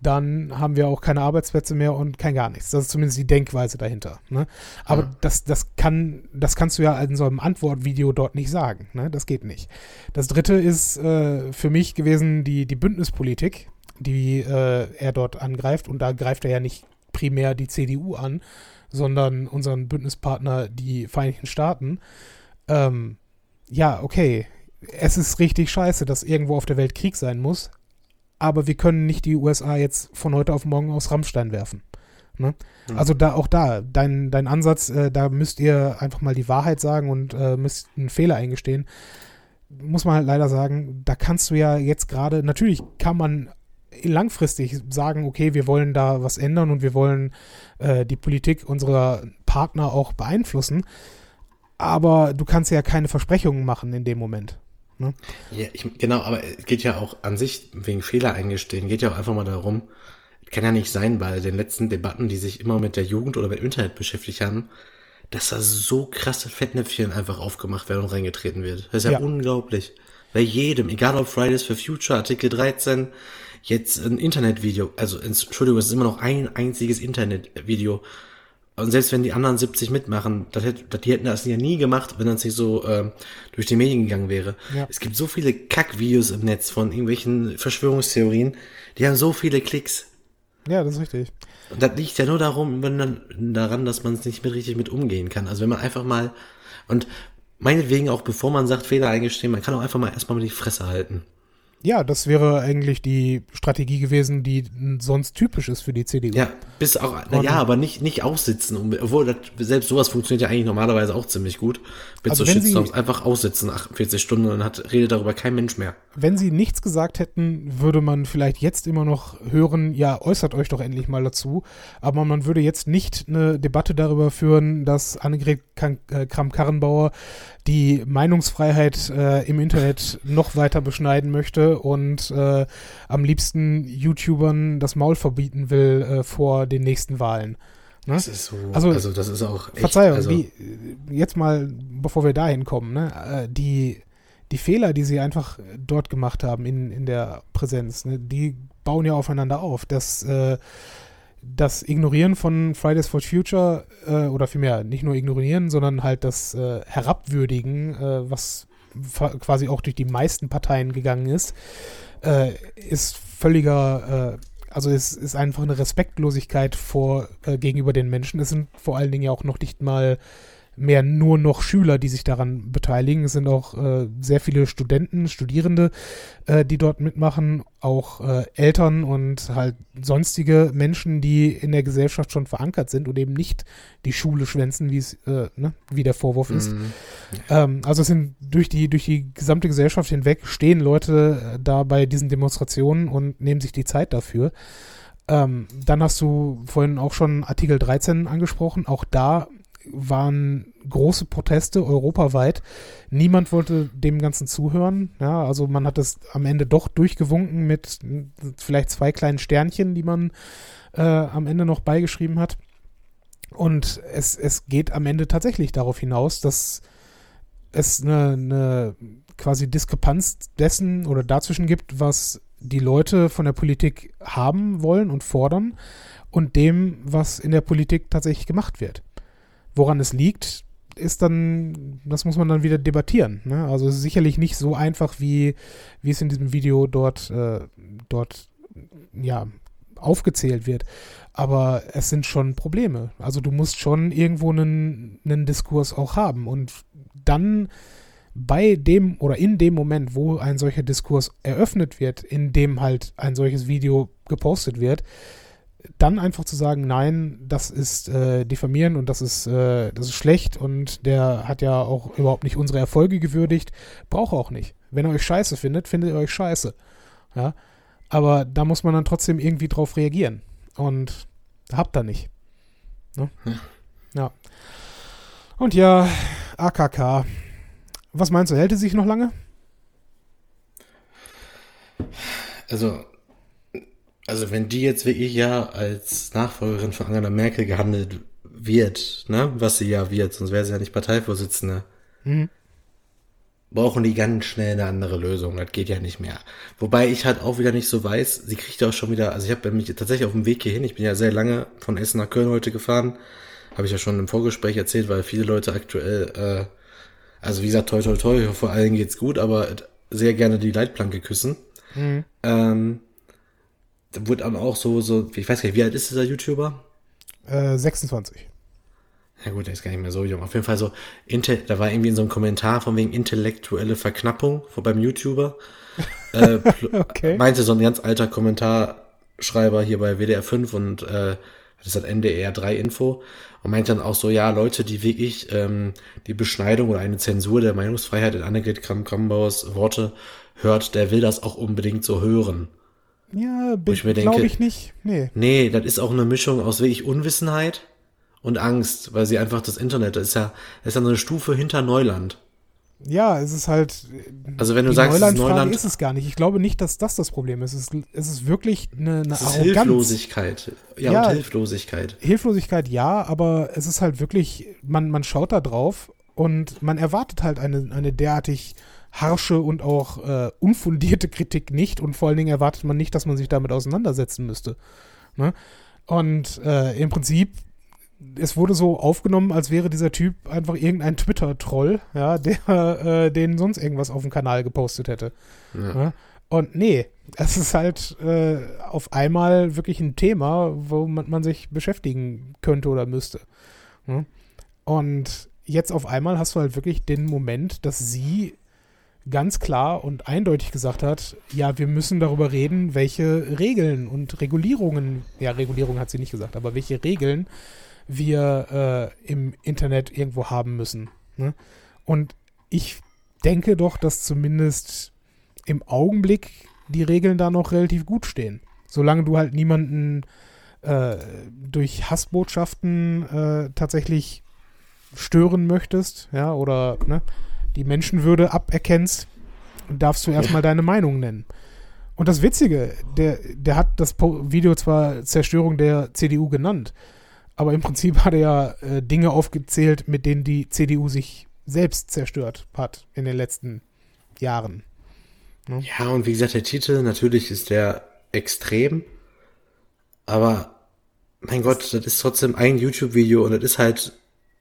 dann haben wir auch keine Arbeitsplätze mehr und kein gar nichts. Das ist zumindest die Denkweise dahinter. Ne? Aber ja. das, das, kann, das kannst du ja in so einem Antwortvideo dort nicht sagen. Ne? Das geht nicht. Das dritte ist äh, für mich gewesen die, die Bündnispolitik die äh, er dort angreift. Und da greift er ja nicht primär die CDU an, sondern unseren Bündnispartner, die Vereinigten Staaten. Ähm, ja, okay, es ist richtig scheiße, dass irgendwo auf der Welt Krieg sein muss, aber wir können nicht die USA jetzt von heute auf morgen aus Rammstein werfen. Ne? Mhm. Also da auch da, dein, dein Ansatz, äh, da müsst ihr einfach mal die Wahrheit sagen und äh, müsst einen Fehler eingestehen. Muss man halt leider sagen, da kannst du ja jetzt gerade, natürlich kann man langfristig sagen, okay, wir wollen da was ändern und wir wollen äh, die Politik unserer Partner auch beeinflussen. Aber du kannst ja keine Versprechungen machen in dem Moment. Ne? Ja, ich, genau, aber es geht ja auch an sich wegen Fehler eingestehen, geht ja auch einfach mal darum, kann ja nicht sein, bei den letzten Debatten, die sich immer mit der Jugend oder mit dem Internet beschäftigt haben, dass da so krasse Fettnäpfchen einfach aufgemacht werden und reingetreten wird. Das ist ja, ja. unglaublich. Bei jedem, egal ob Fridays for Future, Artikel 13, jetzt ein Internetvideo, also Entschuldigung, es ist immer noch ein einziges Internetvideo. Und selbst wenn die anderen 70 mitmachen, das hätte, die hätten das ja nie gemacht, wenn das nicht so äh, durch die Medien gegangen wäre. Ja. Es gibt so viele Kackvideos im Netz von irgendwelchen Verschwörungstheorien, die haben so viele Klicks. Ja, das ist richtig. Und das liegt ja nur darum, wenn dann, daran, dass man es nicht mit richtig mit umgehen kann. Also wenn man einfach mal und meinetwegen auch bevor man sagt, Fehler eingestehen, man kann auch einfach mal erstmal mal die Fresse halten. Ja, das wäre eigentlich die Strategie gewesen, die sonst typisch ist für die CDU. Ja, bis auch, na ja, aber nicht, nicht aussitzen. Obwohl, das, selbst sowas funktioniert ja eigentlich normalerweise auch ziemlich gut. Mit also so Shitstorms sie, einfach aussitzen 48 Stunden und hat, redet darüber kein Mensch mehr. Wenn sie nichts gesagt hätten, würde man vielleicht jetzt immer noch hören, ja, äußert euch doch endlich mal dazu. Aber man würde jetzt nicht eine Debatte darüber führen, dass Annegret äh, Kramp-Karrenbauer die Meinungsfreiheit äh, im Internet noch weiter beschneiden möchte und äh, am liebsten YouTubern das Maul verbieten will äh, vor den nächsten Wahlen. Ne? Das ist so, also, also das ist auch echt, Verzeihung, also, wie, jetzt mal, bevor wir dahin kommen, ne, äh, die, die Fehler, die sie einfach dort gemacht haben in, in der Präsenz, ne, die bauen ja aufeinander auf. Das, äh, das Ignorieren von Fridays for Future, äh, oder vielmehr nicht nur ignorieren, sondern halt das äh, Herabwürdigen, äh, was quasi auch durch die meisten Parteien gegangen ist, äh, ist völliger, äh, also es ist einfach eine Respektlosigkeit vor äh, gegenüber den Menschen. Es sind vor allen Dingen ja auch noch nicht mal mehr nur noch Schüler, die sich daran beteiligen. Es sind auch äh, sehr viele Studenten, Studierende, äh, die dort mitmachen, auch äh, Eltern und halt sonstige Menschen, die in der Gesellschaft schon verankert sind und eben nicht die Schule schwänzen, wie es, äh, ne, wie der Vorwurf ist. Mhm. Ähm, also es sind durch die, durch die gesamte Gesellschaft hinweg stehen Leute äh, da bei diesen Demonstrationen und nehmen sich die Zeit dafür. Ähm, dann hast du vorhin auch schon Artikel 13 angesprochen. Auch da waren große Proteste europaweit. Niemand wollte dem Ganzen zuhören. Ja, also man hat es am Ende doch durchgewunken mit vielleicht zwei kleinen Sternchen, die man äh, am Ende noch beigeschrieben hat. Und es, es geht am Ende tatsächlich darauf hinaus, dass es eine, eine quasi Diskrepanz dessen oder dazwischen gibt, was die Leute von der Politik haben wollen und fordern und dem, was in der Politik tatsächlich gemacht wird. Woran es liegt, ist dann, das muss man dann wieder debattieren. Ne? Also es ist sicherlich nicht so einfach, wie, wie es in diesem Video dort, äh, dort ja, aufgezählt wird. Aber es sind schon Probleme. Also du musst schon irgendwo einen, einen Diskurs auch haben. Und dann bei dem oder in dem Moment, wo ein solcher Diskurs eröffnet wird, in dem halt ein solches Video gepostet wird, dann einfach zu sagen, nein, das ist äh, diffamieren und das ist, äh, das ist schlecht und der hat ja auch überhaupt nicht unsere Erfolge gewürdigt, braucht auch nicht. Wenn er euch scheiße findet, findet ihr euch scheiße. Ja. Aber da muss man dann trotzdem irgendwie drauf reagieren. Und habt ihr nicht. Ne? Hm. Ja. Und ja, AKK. Was meinst du, hält es sich noch lange? Also, also wenn die jetzt wirklich ja als Nachfolgerin von Angela Merkel gehandelt wird, ne, was sie ja wird, sonst wäre sie ja nicht Parteivorsitzende, mhm. brauchen die ganz schnell eine andere Lösung. Das geht ja nicht mehr. Wobei ich halt auch wieder nicht so weiß, sie kriegt ja auch schon wieder, also ich habe mich tatsächlich auf dem Weg hierhin, ich bin ja sehr lange von Essen nach Köln heute gefahren, habe ich ja schon im Vorgespräch erzählt, weil viele Leute aktuell, äh, also wie gesagt, toi toi toi, vor allen geht's gut, aber sehr gerne die Leitplanke küssen. Mhm. Ähm, da wurde dann auch so, so, ich weiß gar nicht, wie alt ist dieser YouTuber? Äh, 26. Ja gut, der ist gar nicht mehr so jung. Auf jeden Fall so, da war irgendwie in so einem Kommentar von wegen intellektuelle Verknappung vor beim YouTuber. [LAUGHS] äh, okay. Meinte so ein ganz alter Kommentarschreiber hier bei WDR 5 und äh, das hat NDR 3 Info und meinte dann auch so, ja, Leute, die wirklich ähm, die Beschneidung oder eine Zensur der Meinungsfreiheit in Annegret Kramp-Krambauers Worte hört, der will das auch unbedingt so hören. Ja, glaube ich nicht. Nee. Nee, das ist auch eine Mischung aus wirklich Unwissenheit und Angst, weil sie einfach das Internet, das ist ja, das ist ja eine Stufe hinter Neuland. Ja, es ist halt. Also wenn du sagst, Neuland, Neuland ist es gar nicht. Ich glaube nicht, dass das das Problem ist. Es ist, es ist wirklich eine, eine es ist Arroganz. Hilflosigkeit. Ja, ja, und Hilflosigkeit. Hilflosigkeit, ja, aber es ist halt wirklich, man, man schaut da drauf und man erwartet halt eine, eine derartig harsche und auch äh, unfundierte Kritik nicht und vor allen Dingen erwartet man nicht, dass man sich damit auseinandersetzen müsste. Ne? Und äh, im Prinzip, es wurde so aufgenommen, als wäre dieser Typ einfach irgendein Twitter-Troll, ja, der äh, den sonst irgendwas auf dem Kanal gepostet hätte. Ja. Ne? Und nee, es ist halt äh, auf einmal wirklich ein Thema, womit man sich beschäftigen könnte oder müsste. Ne? Und jetzt auf einmal hast du halt wirklich den Moment, dass sie ganz klar und eindeutig gesagt hat, ja, wir müssen darüber reden, welche Regeln und Regulierungen, ja, Regulierung hat sie nicht gesagt, aber welche Regeln wir äh, im Internet irgendwo haben müssen. Ne? Und ich denke doch, dass zumindest im Augenblick die Regeln da noch relativ gut stehen. Solange du halt niemanden äh, durch Hassbotschaften äh, tatsächlich stören möchtest, ja, oder ne, die Menschenwürde aberkennst, darfst du erstmal deine Meinung nennen. Und das Witzige, der, der hat das Video zwar Zerstörung der CDU genannt, aber im Prinzip hat er ja äh, Dinge aufgezählt, mit denen die CDU sich selbst zerstört hat in den letzten Jahren. Ne? Ja, und wie gesagt, der Titel, natürlich ist der extrem, aber mein Gott, das ist trotzdem ein YouTube-Video und das ist halt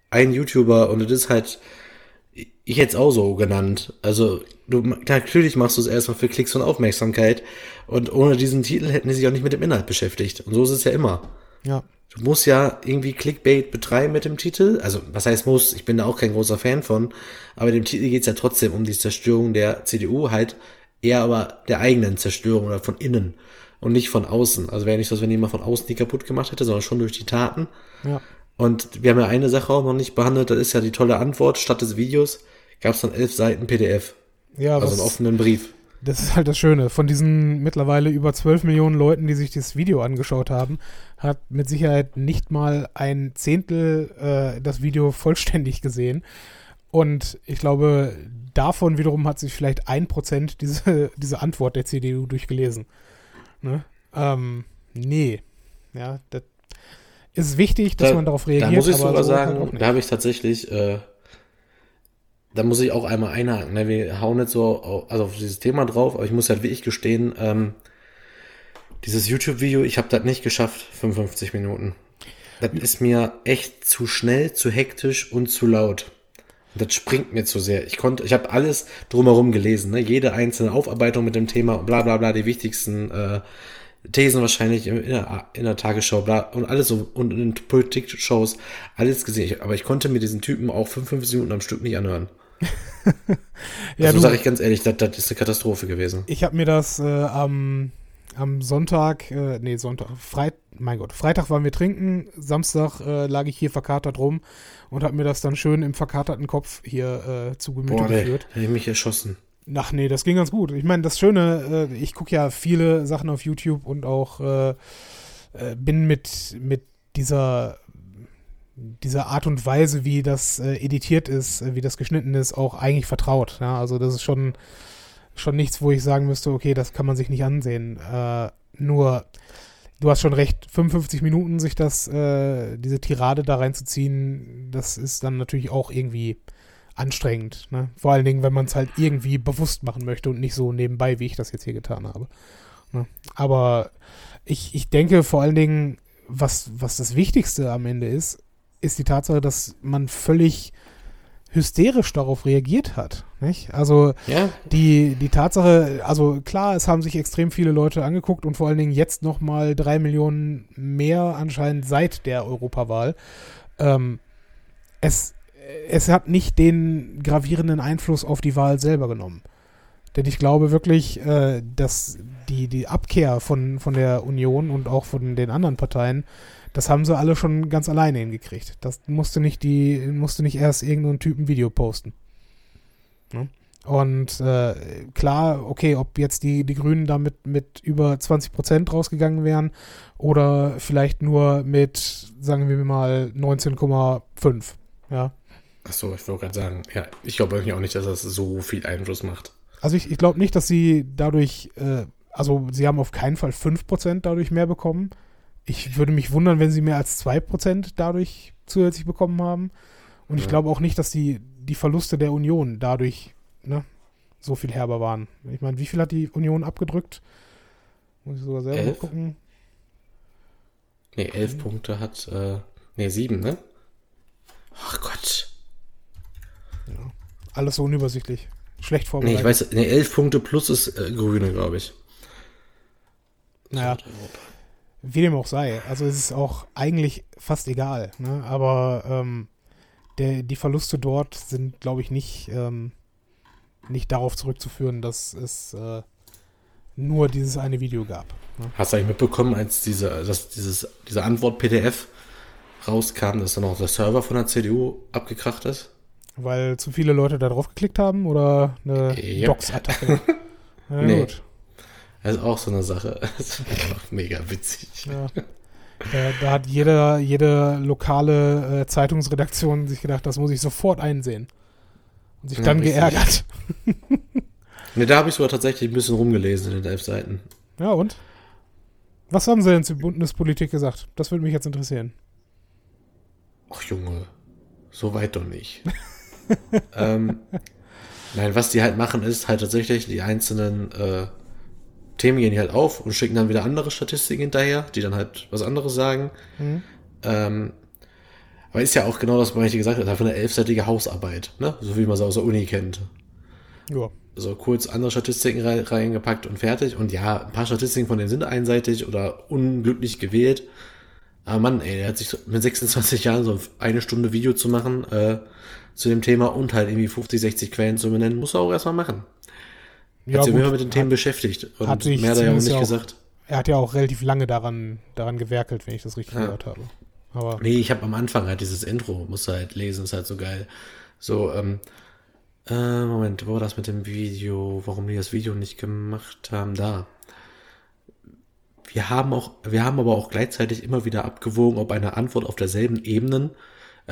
ein YouTuber und das ist halt, ich hätte es auch so genannt. Also, du, natürlich machst du es erstmal für Klicks und Aufmerksamkeit und ohne diesen Titel hätten sie sich auch nicht mit dem Inhalt beschäftigt. Und so ist es ja immer. Ja. Du musst ja irgendwie Clickbait betreiben mit dem Titel. Also, was heißt muss? Ich bin da auch kein großer Fan von. Aber dem Titel geht es ja trotzdem um die Zerstörung der CDU, halt eher aber der eigenen Zerstörung oder von innen und nicht von außen. Also wäre nicht so, als wenn jemand von außen die kaputt gemacht hätte, sondern schon durch die Taten. Ja. Und wir haben ja eine Sache auch noch nicht behandelt, das ist ja die tolle Antwort. Statt des Videos gab es dann elf Seiten PDF. Ja, also einen offenen Brief. Das ist halt das Schöne. Von diesen mittlerweile über 12 Millionen Leuten, die sich das Video angeschaut haben, hat mit Sicherheit nicht mal ein Zehntel äh, das Video [LAUGHS] vollständig gesehen. Und ich glaube, davon wiederum hat sich vielleicht ein Prozent [LAUGHS] diese, diese Antwort der CDU durchgelesen. Ne? Ähm, nee. Ja, das ist wichtig, dass da, man darauf reagiert. Da muss ich sogar so sagen, da habe ich tatsächlich äh, da muss ich auch einmal einhaken. Ne? Wir hauen nicht so also auf dieses Thema drauf, aber ich muss halt wirklich gestehen, ähm, dieses YouTube-Video, ich habe das nicht geschafft, 55 Minuten. Das ist mir echt zu schnell, zu hektisch und zu laut. Das springt mir zu sehr. Ich konnte, ich habe alles drumherum gelesen, ne? jede einzelne Aufarbeitung mit dem Thema, bla bla bla, die wichtigsten äh, Thesen wahrscheinlich in der, in der Tagesschau, bla, und alles so, und in Politik-Shows, alles gesehen. aber ich konnte mir diesen Typen auch 55 Minuten am Stück nicht anhören. [LAUGHS] ja, also sage ich ganz ehrlich, das, das, ist eine Katastrophe gewesen. Ich habe mir das äh, am, am Sonntag, äh, nee, Sonntag, Freit, mein Gott, Freitag waren wir trinken, Samstag äh, lag ich hier verkatert rum und habe mir das dann schön im verkaterten Kopf hier äh, zu Gemüte Boah, geführt. Hätte ich mich erschossen. Ach nee, das ging ganz gut. Ich meine, das Schöne, äh, ich gucke ja viele Sachen auf YouTube und auch äh, äh, bin mit, mit dieser dieser Art und Weise, wie das äh, editiert ist, äh, wie das geschnitten ist, auch eigentlich vertraut. Ja? Also das ist schon, schon nichts, wo ich sagen müsste, okay, das kann man sich nicht ansehen. Äh, nur, du hast schon recht, 55 Minuten sich das, diese Tirade da reinzuziehen, das ist dann natürlich auch irgendwie anstrengend. Ne? Vor allen Dingen, wenn man es halt irgendwie bewusst machen möchte und nicht so nebenbei, wie ich das jetzt hier getan habe. Ne? Aber ich, ich denke vor allen Dingen, was, was das Wichtigste am Ende ist, ist die Tatsache, dass man völlig hysterisch darauf reagiert hat. Nicht? Also ja. die, die Tatsache, also klar, es haben sich extrem viele Leute angeguckt und vor allen Dingen jetzt nochmal drei Millionen mehr anscheinend seit der Europawahl. Ähm, es, es hat nicht den gravierenden Einfluss auf die Wahl selber genommen. Denn ich glaube wirklich, äh, dass die, die Abkehr von, von der Union und auch von den anderen Parteien das haben sie alle schon ganz alleine hingekriegt. Das musste nicht die, musste nicht erst irgendein Typen Video posten. Ne? Und äh, klar, okay, ob jetzt die, die Grünen damit mit über 20 Prozent rausgegangen wären oder vielleicht nur mit, sagen wir mal, 19,5. Ja. Achso, ich wollte gerade sagen, ja, ich glaube eigentlich auch nicht, dass das so viel Einfluss macht. Also ich, ich glaube nicht, dass sie dadurch, äh, also sie haben auf keinen Fall 5% dadurch mehr bekommen ich würde mich wundern, wenn sie mehr als 2% dadurch zusätzlich bekommen haben. Und ja. ich glaube auch nicht, dass die, die Verluste der Union dadurch ne, so viel herber waren. Ich meine, wie viel hat die Union abgedrückt? Muss ich sogar selber elf? gucken. Nee, elf. Punkte hat, äh, nee, sieben, ne? Ach Gott. Alles so unübersichtlich. Schlecht vorbereitet. Nee, ich weiß, nee, elf Punkte plus ist äh, Grüne, glaube ich. Naja. Wie dem auch sei. Also es ist auch eigentlich fast egal. Ne? Aber ähm, der, die Verluste dort sind, glaube ich, nicht, ähm, nicht darauf zurückzuführen, dass es äh, nur dieses eine Video gab. Ne? Hast du eigentlich mitbekommen, als diese, dass dieses, diese Antwort-PDF rauskam, dass dann auch der Server von der CDU abgekracht ist? Weil zu viele Leute da drauf geklickt haben oder eine yep. Docs-Attacke? [LAUGHS] ja, nee. gut. Das ist auch so eine Sache. [LAUGHS] Das ist mega witzig. Ja. Da, da, hat jeder, jede lokale äh, Zeitungsredaktion sich gedacht, das muss ich sofort einsehen. Und sich ja, dann richtig. geärgert. [LAUGHS] ne, da habe ich sogar tatsächlich ein bisschen rumgelesen in den elf Seiten. Ja, und? Was haben sie denn zur Bundespolitik gesagt? Das würde mich jetzt interessieren. Ach Junge, so weit doch nicht. Ähm, nein, was die halt machen, ist halt tatsächlich die einzelnen äh, Themen gehen die halt auf und schicken dann wieder andere Statistiken hinterher, die dann halt was anderes sagen. Mhm. Ähm, aber ist ja auch genau das, was ich gesagt habe, einfach eine elfseitige Hausarbeit, ne? So wie man es aus der Uni kennt. Ja. So kurz andere Statistiken reingepackt und fertig. Und ja, ein paar Statistiken von denen sind einseitig oder unglücklich gewählt. Aber Mann, ey, der hat sich mit 26 Jahren so eine Stunde Video zu machen äh, zu dem Thema und halt irgendwie 50, 60 Quellen zu benennen, muss er auch erstmal machen. Ja, hat sich immer mit den Themen hat, beschäftigt und hat mehr hat er ja auch nicht auch, gesagt. Er hat ja auch relativ lange daran, daran gewerkelt, wenn ich das richtig ja. gehört habe. Aber nee, ich habe am Anfang halt dieses Intro, musst du halt lesen, ist halt so geil. So, ähm, äh, Moment, wo war das mit dem Video? Warum die das Video nicht gemacht haben? Da. Wir haben auch, wir haben aber auch gleichzeitig immer wieder abgewogen, ob eine Antwort auf derselben Ebene,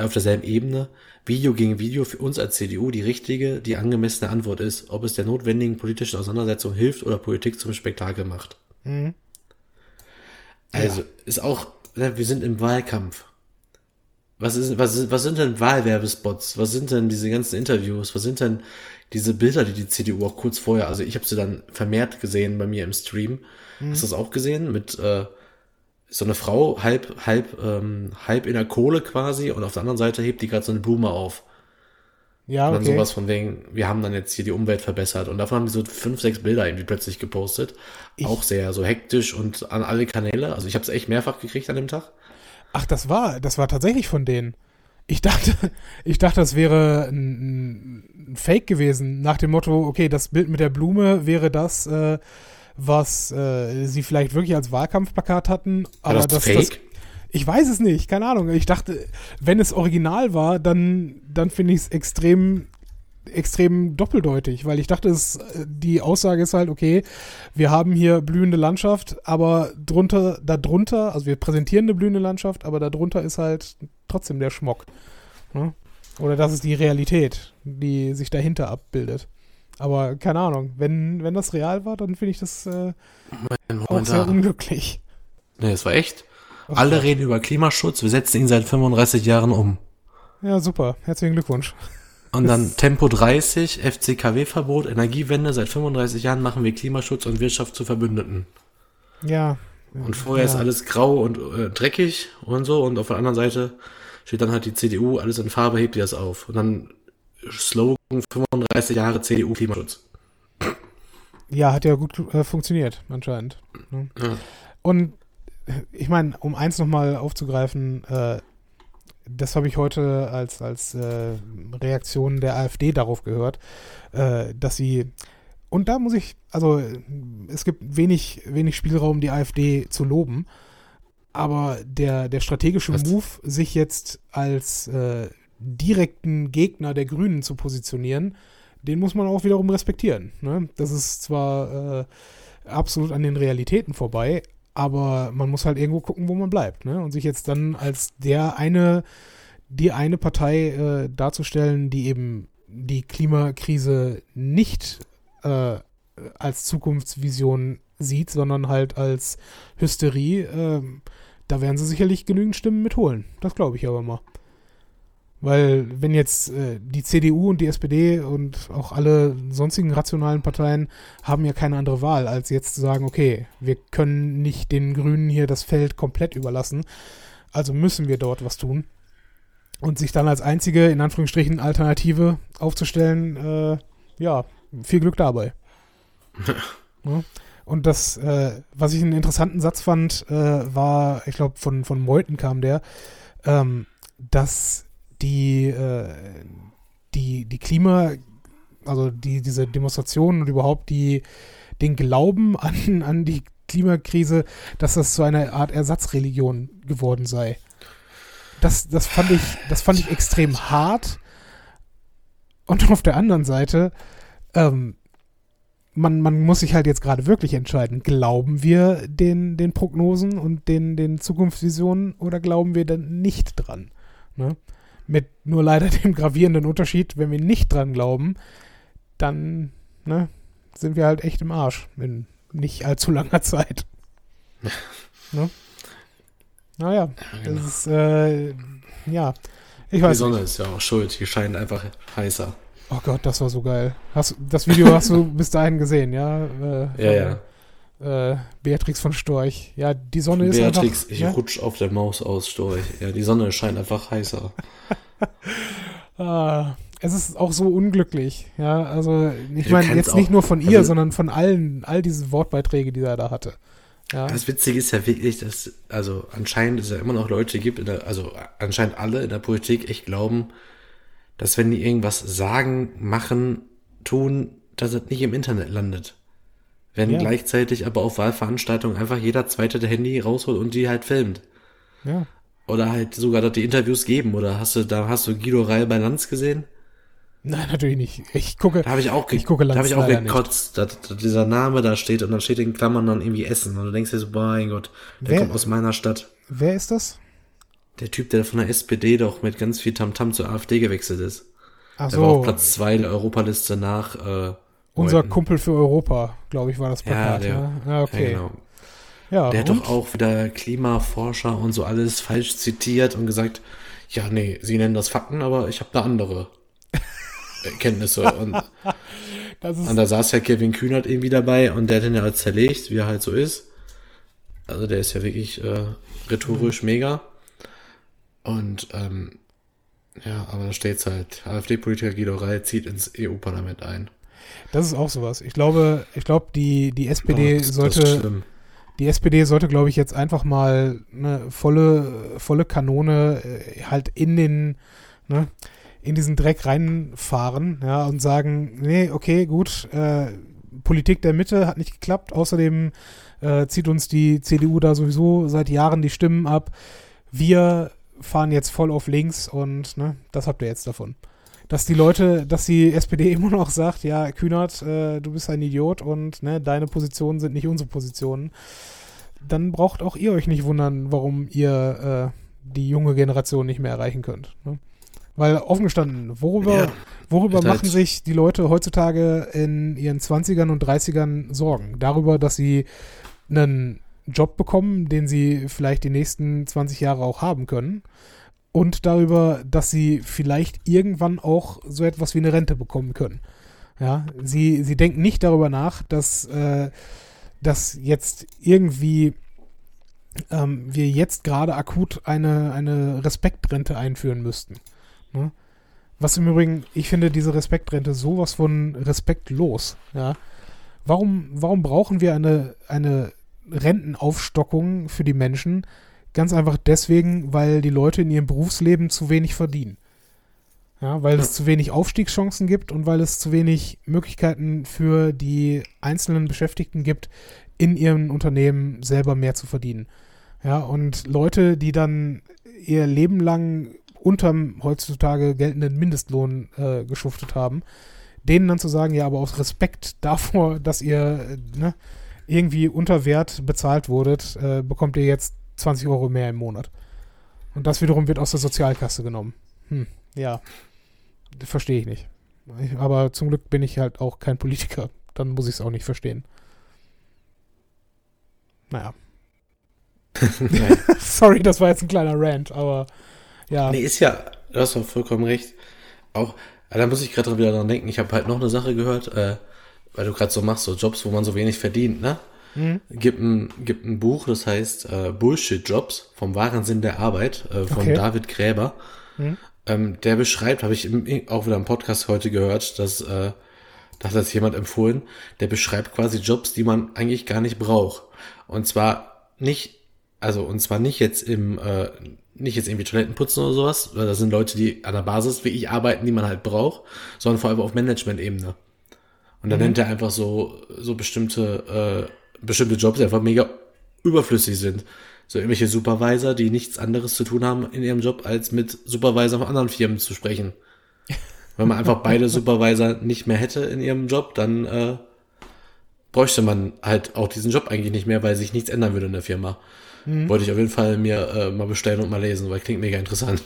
auf derselben Ebene, Video gegen Video für uns als CDU die richtige, die angemessene Antwort ist, ob es der notwendigen politischen Auseinandersetzung hilft oder Politik zum Spektakel macht. Mhm. Also, ja. ist auch, ne, wir sind im Wahlkampf. Was, ist, was, ist, was sind denn Wahlwerbespots? Was sind denn diese ganzen Interviews? Was sind denn diese Bilder, die die CDU auch kurz vorher, also ich habe sie dann vermehrt gesehen bei mir im Stream. Mhm. Hast du das auch gesehen? Mit äh, so eine Frau halb, halb, ähm, halb in der Kohle quasi und auf der anderen Seite hebt die gerade so eine Blume auf. Ja, okay. Und dann sowas von wegen, wir haben dann jetzt hier die Umwelt verbessert. Und davon haben die so fünf, sechs Bilder irgendwie plötzlich gepostet. Ich auch sehr so hektisch und an alle Kanäle. Also ich habe es echt mehrfach gekriegt an dem Tag. Ach, das war, das war tatsächlich von denen. Ich dachte, [LAUGHS] ich dachte, das wäre ein, ein Fake gewesen, nach dem Motto, okay, das Bild mit der Blume wäre das, äh, was äh, sie vielleicht wirklich als Wahlkampfplakat hatten. Aber war das, das ich weiß es nicht, keine Ahnung. Ich dachte, wenn es original war, dann, dann finde ich es extrem extrem doppeldeutig, weil ich dachte, es, die Aussage ist halt, okay, wir haben hier blühende Landschaft, aber drunter, darunter, also wir präsentieren eine blühende Landschaft, aber darunter ist halt trotzdem der Schmock. Ne? Oder das ist die Realität, die sich dahinter abbildet. Aber keine Ahnung, wenn, wenn das real war, dann finde ich das äh, auch sehr unglücklich. Nee, es war echt. Okay. Alle reden über Klimaschutz, wir setzen ihn seit 35 Jahren um. Ja, super. Herzlichen Glückwunsch. Und dann [LAUGHS] Tempo 30, FCKW-Verbot, Energiewende. Seit 35 Jahren machen wir Klimaschutz und Wirtschaft zu Verbündeten. Ja. Und vorher ja. ist alles grau und äh, dreckig und so. Und auf der anderen Seite steht dann halt die CDU, alles in Farbe, hebt die das auf. Und dann Slogan 35 Jahre CDU Klimaschutz. Ja, hat ja gut äh, funktioniert, anscheinend. Ne? Ja. Und ich meine, um eins nochmal aufzugreifen, äh, das habe ich heute als, als äh, Reaktion der AfD darauf gehört, äh, dass sie, und da muss ich, also es gibt wenig, wenig Spielraum, die AfD zu loben, aber der, der strategische Was? Move, sich jetzt als äh, direkten Gegner der Grünen zu positionieren, den muss man auch wiederum respektieren. Ne? Das ist zwar äh, absolut an den Realitäten vorbei, aber man muss halt irgendwo gucken, wo man bleibt. Ne? Und sich jetzt dann als der eine, die eine Partei äh, darzustellen, die eben die Klimakrise nicht äh, als Zukunftsvision sieht, sondern halt als Hysterie, äh, da werden sie sicherlich genügend Stimmen mitholen. Das glaube ich aber mal. Weil wenn jetzt äh, die CDU und die SPD und auch alle sonstigen rationalen Parteien haben ja keine andere Wahl, als jetzt zu sagen, okay, wir können nicht den Grünen hier das Feld komplett überlassen, also müssen wir dort was tun. Und sich dann als einzige, in Anführungsstrichen, Alternative aufzustellen, äh, ja, viel Glück dabei. [LAUGHS] ja. Und das, äh, was ich einen interessanten Satz fand, äh, war, ich glaube, von, von Meuthen kam der, ähm, dass die, äh, die, die Klima, also die, diese Demonstrationen und überhaupt die, den Glauben [LAUGHS] an, an die Klimakrise, dass das so eine Art Ersatzreligion geworden sei. Das, das fand ich, das fand ich extrem hart. Und auf der anderen Seite, ähm, man, man muss sich halt jetzt gerade wirklich entscheiden. Glauben wir den, den Prognosen und den, den Zukunftsvisionen oder glauben wir dann nicht dran? Ne? Mit nur leider [LAUGHS] dem gravierenden Unterschied, wenn wir nicht dran glauben, dann ne, sind wir halt echt im Arsch in nicht allzu langer [LAUGHS] Zeit. [LAUGHS] ne? Naja, ja, genau. das ist, äh, ja, ich weiß Die Sonne nicht. ist ja auch schuld, die scheint einfach heißer. Oh Gott, das war so geil. Hast, das Video hast du bis dahin gesehen, ja? Äh, ja, ja. Äh, Beatrix von Storch. Ja, die Sonne ist Beatrix, einfach... ich ja? rutsch auf der Maus aus, Storch. Ja, die Sonne scheint einfach heißer. [LAUGHS] ah, es ist auch so unglücklich. Ja, also ich meine jetzt nicht nur von ihr, also, sondern von allen, all diese Wortbeiträge, die er da hatte. Ja. Das Witzige ist ja wirklich, dass also anscheinend es ja immer noch Leute gibt, der, also anscheinend alle in der Politik echt glauben, dass wenn die irgendwas sagen, machen, tun, dass es nicht im Internet landet. Wenn ja. gleichzeitig aber auf Wahlveranstaltungen einfach jeder zweite der Handy rausholt und die halt filmt. Ja. Oder halt sogar dort die Interviews geben. Oder hast du, da hast du Guido Reil bei Lanz gesehen? Nein, natürlich nicht. Ich gucke. Da habe ich auch, ich gucke da habe ich auch gekotzt, dass, dass, dieser Name da steht und dann steht in Klammern dann irgendwie Essen und du denkst dir so, boah, mein Gott, der wer, kommt aus meiner Stadt. Wer ist das? Der Typ, der von der SPD doch mit ganz viel Tamtam -Tam zur AfD gewechselt ist. Ach der so. war auf Platz zwei der Europaliste nach. Äh, Unser. Kumpel für Europa, glaube ich, war das Plakat. Ja, der, ne? ja okay. Ja, genau. Ja, der hat doch auch wieder Klimaforscher und so alles falsch zitiert und gesagt, ja, nee, sie nennen das Fakten, aber ich habe da andere. [LAUGHS] Kenntnisse. Und, [LAUGHS] und da saß ja Kevin Kühnert irgendwie dabei und der hat den ja als zerlegt, wie er halt so ist. Also der ist ja wirklich äh, rhetorisch mhm. mega. Und ähm, ja, aber da steht's halt. AfD-Politiker Guido Reil zieht ins EU-Parlament ein. Das ist auch sowas. Ich glaube, ich glaube, die, die SPD oh, sollte. Die SPD sollte, glaube ich, jetzt einfach mal eine volle, volle Kanone äh, halt in den, ne, in diesen Dreck reinfahren, ja, und sagen, nee, okay, gut, äh, Politik der Mitte hat nicht geklappt, außerdem äh, zieht uns die CDU da sowieso seit Jahren die Stimmen ab. Wir fahren jetzt voll auf links und ne, das habt ihr jetzt davon. Dass die Leute, dass die SPD [LAUGHS] immer noch sagt, ja, Kühnert, äh, du bist ein Idiot und ne, deine Positionen sind nicht unsere Positionen, dann braucht auch ihr euch nicht wundern, warum ihr äh, die junge Generation nicht mehr erreichen könnt. Ne? Weil offen gestanden, worüber, ja, worüber machen halt sich die Leute heutzutage in ihren 20ern und 30ern Sorgen? Darüber, dass sie einen Job bekommen, den sie vielleicht die nächsten 20 Jahre auch haben können. Und darüber, dass sie vielleicht irgendwann auch so etwas wie eine Rente bekommen können. Ja, sie, sie denken nicht darüber nach, dass, äh, dass jetzt irgendwie ähm, wir jetzt gerade akut eine, eine Respektrente einführen müssten. Ne? Was im Übrigen, ich finde diese Respektrente sowas von respektlos. Ja? Warum, warum brauchen wir eine, eine Rentenaufstockung für die Menschen? Ganz einfach deswegen, weil die Leute in ihrem Berufsleben zu wenig verdienen. Ja, weil es zu wenig Aufstiegschancen gibt und weil es zu wenig Möglichkeiten für die einzelnen Beschäftigten gibt, in ihrem Unternehmen selber mehr zu verdienen. Ja, und Leute, die dann ihr Leben lang unterm heutzutage geltenden Mindestlohn äh, geschuftet haben, denen dann zu sagen, ja, aber aus Respekt [LAUGHS] davor, dass ihr äh, ne, irgendwie unter Wert bezahlt wurdet, äh, bekommt ihr jetzt 20 Euro mehr im Monat. Und das wiederum wird aus der Sozialkasse genommen. Hm, ja. Verstehe ich nicht. Aber zum Glück bin ich halt auch kein Politiker. Dann muss ich es auch nicht verstehen. Naja. [LAUGHS] [LAUGHS] Sorry, das war jetzt ein kleiner Rant, aber ja. Nee, ist ja, du hast doch vollkommen recht. Auch, da muss ich gerade wieder dran denken, ich habe halt noch eine Sache gehört, äh, weil du gerade so machst, so Jobs, wo man so wenig verdient, ne? Mhm. Gibt, ein, gibt ein Buch, das heißt äh, Bullshit-Jobs vom wahren Sinn der Arbeit äh, von okay. David Gräber. Mhm. Ähm, der beschreibt, habe ich im, auch wieder im Podcast heute gehört, dass äh, das hat jemand empfohlen, der beschreibt quasi Jobs, die man eigentlich gar nicht braucht. Und zwar nicht Also, und zwar nicht jetzt im, äh, nicht jetzt irgendwie Toiletten putzen oder sowas, weil das sind Leute, die an der Basis wie ich arbeiten, die man halt braucht, sondern vor allem auf Management-Ebene. Und dann nennt er einfach so, so bestimmte, äh, bestimmte Jobs, einfach mega überflüssig sind. So irgendwelche Supervisor, die nichts anderes zu tun haben in ihrem Job, als mit Supervisor von anderen Firmen zu sprechen. [LAUGHS] Wenn man einfach beide Supervisor nicht mehr hätte in ihrem Job, dann äh, bräuchte man halt auch diesen Job eigentlich nicht mehr, weil sich nichts ändern würde in der Firma. Wollte ich auf jeden Fall mir äh, mal bestellen und mal lesen, weil klingt mega interessant.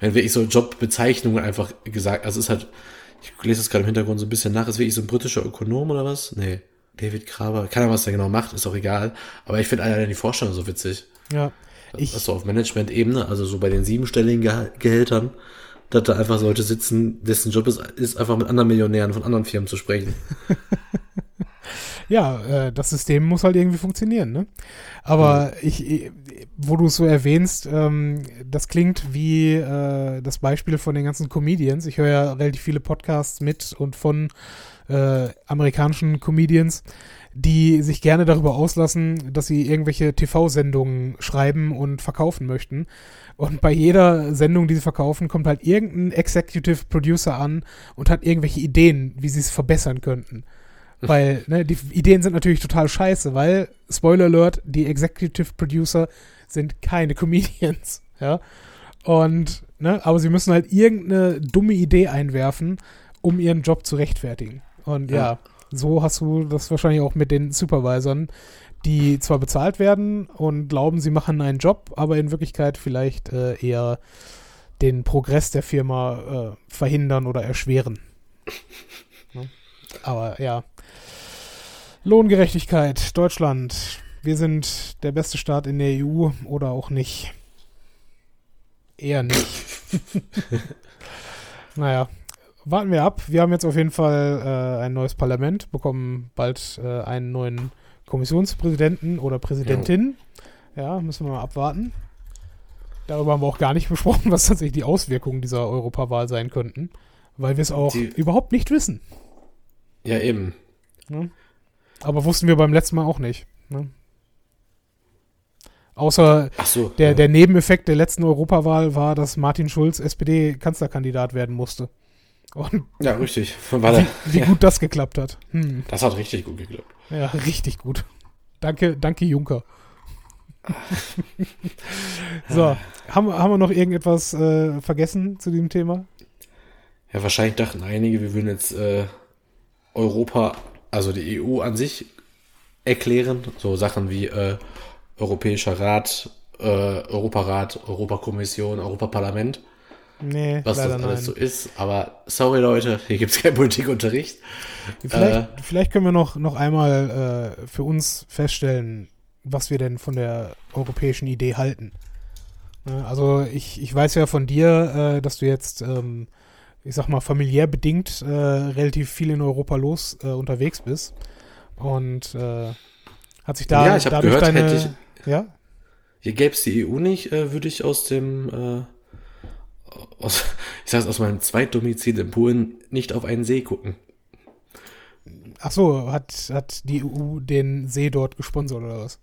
Wenn wirklich so Jobbezeichnungen einfach gesagt, also es ist halt, ich lese das gerade im Hintergrund so ein bisschen nach, ist wirklich so ein britischer Ökonom oder was? Nee, David Graber, keine Ahnung, was der genau macht, ist auch egal. Aber ich finde alleine die Vorstellung so witzig. Ja. Ich, Das so auf Management-Ebene, also so bei den siebenstelligen Geha- Gehältern, dass da einfach Leute sitzen, dessen Job ist, ist einfach mit anderen Millionären von anderen Firmen zu sprechen. [LAUGHS] ja, äh, das System muss halt irgendwie funktionieren, ne? Aber ich, ich- wo du es so erwähnst, ähm, das klingt wie äh, das Beispiel von den ganzen Comedians. Ich höre ja relativ viele Podcasts mit und von äh, amerikanischen Comedians, die sich gerne darüber auslassen, dass sie irgendwelche TV-Sendungen schreiben und verkaufen möchten. Und bei jeder Sendung, die sie verkaufen, kommt halt irgendein Executive Producer an und hat irgendwelche Ideen, wie sie es verbessern könnten. Weil, ne, die Ideen sind natürlich total scheiße, weil, Spoiler Alert, die Executive Producer sind keine Comedians, [LAUGHS] ja. Und, ne, aber sie müssen halt irgendeine dumme Idee einwerfen, um ihren Job zu rechtfertigen. Und ja, Ja. so hast du das wahrscheinlich auch mit den Supervisern, die zwar bezahlt werden und glauben, sie machen einen Job, aber in Wirklichkeit vielleicht äh, eher den Progress der Firma äh, verhindern oder erschweren. [LAUGHS] Ne? Aber ja. Lohngerechtigkeit, Deutschland. Wir sind der beste Staat in der EU oder auch nicht. Eher nicht. [LAUGHS] naja, warten wir ab. Wir haben jetzt auf jeden Fall äh, ein neues Parlament, bekommen bald äh, einen neuen Kommissionspräsidenten oder Präsidentin. Ja, müssen wir mal abwarten. Darüber haben wir auch gar nicht [LAUGHS] besprochen, was tatsächlich die Auswirkungen dieser Europawahl sein könnten, weil wir es auch Die- überhaupt nicht wissen. Ja, eben. Ne? Aber wussten wir beim letzten Mal auch nicht. Ne? Außer so. der, ja. der Nebeneffekt der letzten Europawahl war, dass Martin Schulz SPD-Kanzlerkandidat werden musste. Und ja, richtig. War wie, wie ja, gut das geklappt hat. Hm. das hat richtig gut geklappt. Ja, richtig gut. Danke, danke Juncker. [LAUGHS] so, haben, haben wir noch irgendetwas äh, vergessen zu diesem Thema? Ja, wahrscheinlich dachten einige, wir würden jetzt äh, Europa, also die EU an sich erklären. So Sachen wie äh, Europäischer Rat, äh, Europarat, Europakommission, Europaparlament, Nee, was das alles nein. so ist. Aber sorry Leute, hier gibt's keinen Politikunterricht. Vielleicht, Äh. vielleicht können wir noch, noch einmal äh, für uns feststellen, was wir denn von der europäischen Idee halten. Ne, Also ich, ich weiß ja von dir, äh, dass du jetzt, ähm, ich sag mal, familiär bedingt äh, relativ viel in Europa los äh, unterwegs bist. Und äh, hat sich da Ja, ich dadurch gehört, deine, hätte ja? Hier gäb's die EU nicht, würde ich aus dem, aus, ich sag's aus meinem Zweitdomizil in Polen nicht auf einen See gucken. Ach so, hat, hat die EU den See dort gesponsert oder was?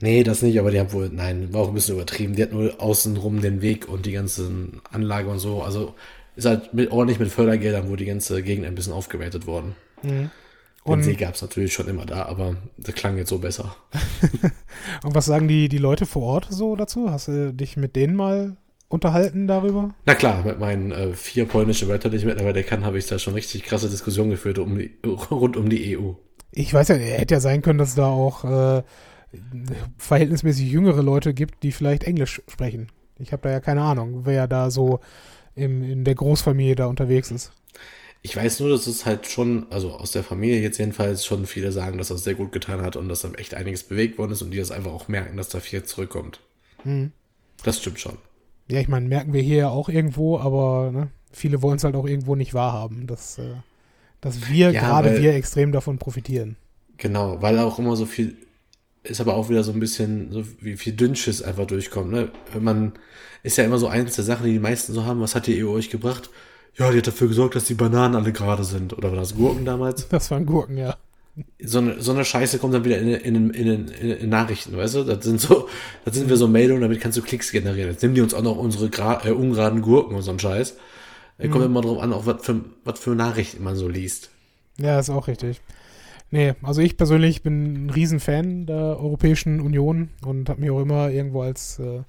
Nee, das nicht, aber die haben wohl, nein, war auch ein bisschen übertrieben. Die hat nur außenrum den Weg und die ganzen Anlage und so. Also ist halt mit, ordentlich mit Fördergeldern, wo die ganze Gegend ein bisschen aufgewertet worden. Mhm. Den Und, See gab's natürlich schon immer da, aber das klang jetzt so besser. [LAUGHS] und was sagen die, die Leute vor Ort so dazu? Hast du dich mit denen mal unterhalten darüber? Na klar, mit meinen äh, vier polnischen Wörtern, die ich mittlerweile kann, habe ich da schon richtig krasse Diskussionen geführt um die, [LAUGHS] rund um die EU. Ich weiß ja, hätte ja sein können, dass es da auch äh, verhältnismäßig jüngere Leute gibt, die vielleicht Englisch sprechen. Ich habe da ja keine Ahnung, wer da so im, in der Großfamilie da unterwegs ist. Ich weiß nur, dass es halt schon, also aus der Familie jetzt jedenfalls schon viele sagen, dass das sehr gut getan hat und dass da echt einiges bewegt worden ist und die das einfach auch merken, dass da viel zurückkommt. Hm. Das stimmt schon. Ja, ich meine, merken wir hier ja auch irgendwo, aber ne, viele wollen es halt auch irgendwo nicht wahrhaben, dass, äh, dass wir, Ja, gerade wir, extrem davon profitieren. Genau, weil auch immer so viel, ist aber auch wieder so ein bisschen, so wie viel Dünnschiss einfach durchkommt, ne? Wenn man, ist ja immer so eins der Sachen, die die meisten so haben, was hat die EU euch gebracht? Ja, die hat dafür gesorgt, dass die Bananen alle gerade sind. Oder war das Gurken damals? Das waren Gurken, ja. So eine, so eine Scheiße kommt dann wieder in, in, in, in, Nachrichten, weißt du? Das sind so, das sind wir so Meldungen, damit kannst du Klicks generieren. Jetzt nehmen die uns auch noch unsere gra äh, ungeraden Gurken und so einen Scheiß. Da kommt immer drauf an, auch was für, was für Nachrichten man so liest. Ja, ist auch richtig. Nee, also ich persönlich bin ein Riesenfan der Europäischen Union und habe mich auch immer irgendwo als äh,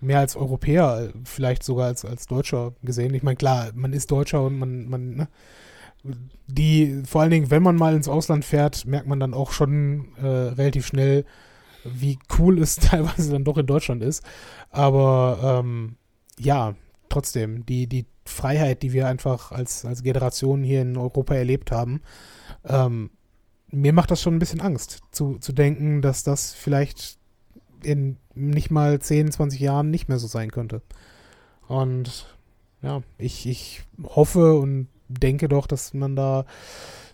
mehr als Europäer, vielleicht sogar als, als Deutscher gesehen. Ich meine, klar, man ist Deutscher und man, man, ne? Die, vor allen Dingen, wenn man mal ins Ausland fährt, merkt man dann auch schon äh, relativ schnell, wie cool es [LAUGHS] teilweise dann doch in Deutschland ist. Aber ähm, ja, trotzdem, die, die Freiheit, die wir einfach als, als Generation hier in Europa erlebt haben, ähm, mir macht das schon ein bisschen Angst, zu, zu denken, dass das vielleicht in nicht mal 10, 20 Jahren nicht mehr so sein könnte. Und ja, ich, ich hoffe und denke doch, dass man da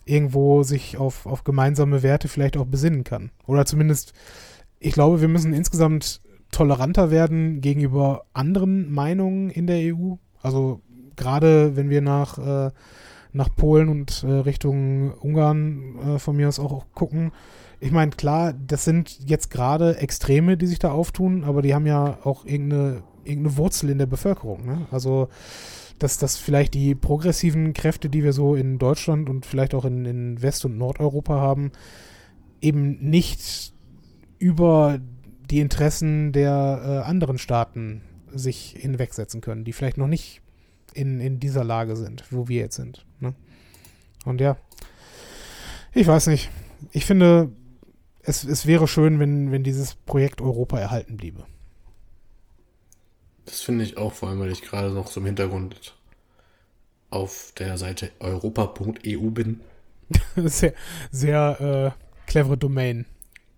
irgendwo sich auf, auf gemeinsame Werte vielleicht auch besinnen kann. Oder zumindest, ich glaube, wir müssen insgesamt toleranter werden gegenüber anderen Meinungen in der EU. Also gerade wenn wir nach, äh, nach Polen und äh, Richtung Ungarn äh, von mir aus auch gucken. Ich meine, klar, das sind jetzt gerade Extreme, die sich da auftun, aber die haben ja auch irgendeine, irgendeine Wurzel in der Bevölkerung. Ne? Also dass, dass vielleicht die progressiven Kräfte, die wir so in Deutschland und vielleicht auch in, in West- und Nordeuropa haben, eben nicht über die Interessen der äh, anderen Staaten sich hinwegsetzen können, die vielleicht noch nicht in, in dieser Lage sind, wo wir jetzt sind. Ne? Und ja, ich weiß nicht. Ich finde, es, es wäre schön, wenn, wenn dieses Projekt Europa erhalten bliebe. Das finde ich auch, vor allem, weil ich gerade noch so im Hintergrund auf der Seite europa.eu bin. [LAUGHS] sehr, sehr äh, clevere Domain.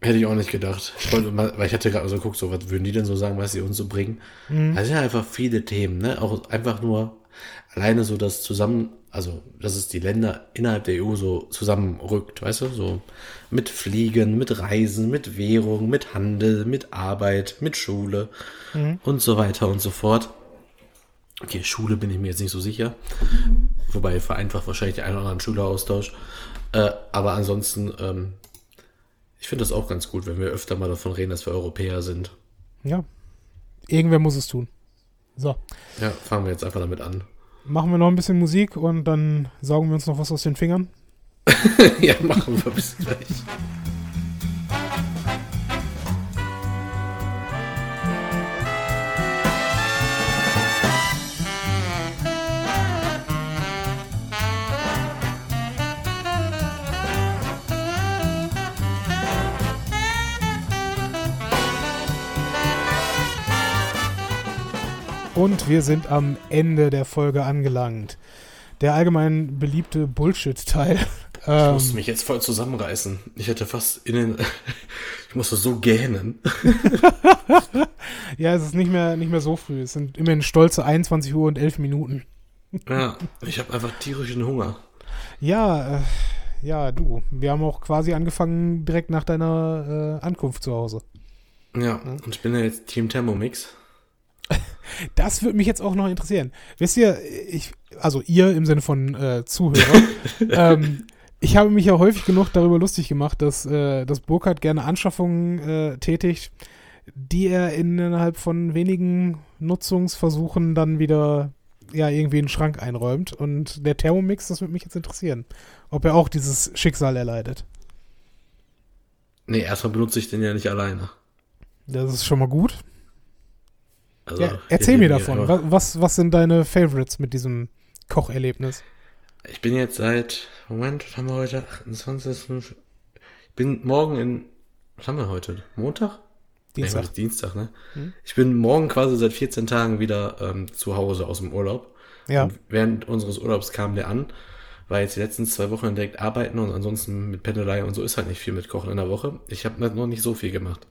Hätte ich auch nicht gedacht. Ich wollte mal, weil ich hatte gerade so geguckt, so, was würden die denn so sagen, was sie uns so bringen? Mhm. Das sind ja einfach viele Themen, ne? Auch einfach nur alleine so das zusammen, also, dass es die Länder innerhalb der EU so zusammenrückt, weißt du? So mit Fliegen, mit Reisen, mit Währung, mit Handel, mit Arbeit, mit Schule mhm. und so weiter und so fort. Okay, Schule bin ich mir jetzt nicht so sicher. Wobei vereinfacht wahrscheinlich der ein oder anderen Schüleraustausch. Äh, aber ansonsten, ähm, ich finde das auch ganz gut, wenn wir öfter mal davon reden, dass wir Europäer sind. Ja. Irgendwer muss es tun. So. Ja, fangen wir jetzt einfach damit an. Machen wir noch ein bisschen Musik und dann saugen wir uns noch was aus den Fingern. [LAUGHS] ja, machen wir bis gleich. Und wir sind am Ende der Folge angelangt. Der allgemein beliebte Bullshit-Teil. Ich ähm, musste mich jetzt voll zusammenreißen. Ich hätte fast in den. [LAUGHS] ich musste so gähnen. [LAUGHS] ja, es ist nicht mehr, nicht mehr so früh. Es sind immerhin stolze 21 Uhr und 11 Minuten. ja, ich habe einfach tierischen Hunger. Ja, äh, ja, du. Wir haben auch quasi angefangen direkt nach deiner äh, Ankunft zu Hause. Ja, ja, und ich bin ja jetzt Team Thermomix. [LAUGHS] Das würde mich jetzt auch noch interessieren. Wisst ihr, ich, also ihr im Sinne von äh, Zuhörer, [LAUGHS] ähm, ich habe mich ja häufig genug darüber lustig gemacht, dass, äh, dass Burkhardt gerne Anschaffungen äh, tätigt, die er innerhalb von wenigen Nutzungsversuchen dann wieder ja irgendwie in den Schrank einräumt. Und der Thermomix, das würde mich jetzt interessieren, ob er auch dieses Schicksal erleidet. Nee, erstmal benutze ich den ja nicht alleine. Das ist schon mal gut. Also, ja, erzähl mir davon. Was, was sind deine Favorites mit diesem Kocherlebnis? Ich bin jetzt seit, Moment, was haben wir heute? 28. Ich bin morgen in, was haben wir heute? Montag? Dienstag. Nee, Dienstag, ne? Hm? Ich bin morgen quasi seit 14 Tagen wieder ähm, zu Hause aus dem Urlaub. Ja. Und während unseres Urlaubs kam der an, war jetzt die letzten zwei Wochen direkt arbeiten und ansonsten mit Pendelei und so ist halt nicht viel mit Kochen in der Woche. Ich habe noch nicht so viel gemacht.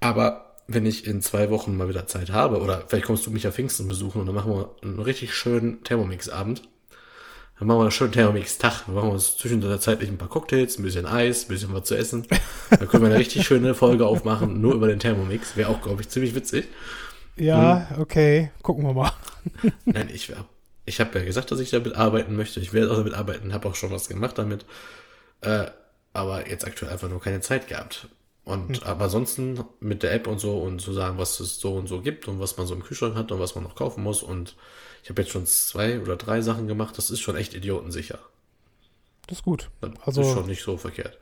Aber wenn ich in zwei Wochen mal wieder Zeit habe, oder vielleicht kommst du mich ja Pfingsten besuchen und dann machen wir einen richtig schönen Thermomix-Abend. Dann machen wir einen schönen Thermomix-Tag. Dann machen wir uns zwischenzeitlich ein paar Cocktails, ein bisschen Eis, ein bisschen was zu essen. Dann können wir eine richtig schöne Folge aufmachen, nur über den Thermomix. Wäre auch, glaube ich, ziemlich witzig. Ja, hm. okay. Gucken wir mal. [LAUGHS] Nein, ich, ich habe ja gesagt, dass ich damit arbeiten möchte. Ich werde auch damit arbeiten, habe auch schon was gemacht damit. Äh, aber jetzt aktuell einfach nur keine Zeit gehabt. Und aber ansonsten mit der App und so und zu sagen, was es so und so gibt und was man so im Kühlschrank hat und was man noch kaufen muss. Und ich habe jetzt schon zwei oder drei Sachen gemacht. Das ist schon echt idiotensicher. Das ist gut. Das Also- ist schon nicht so verkehrt.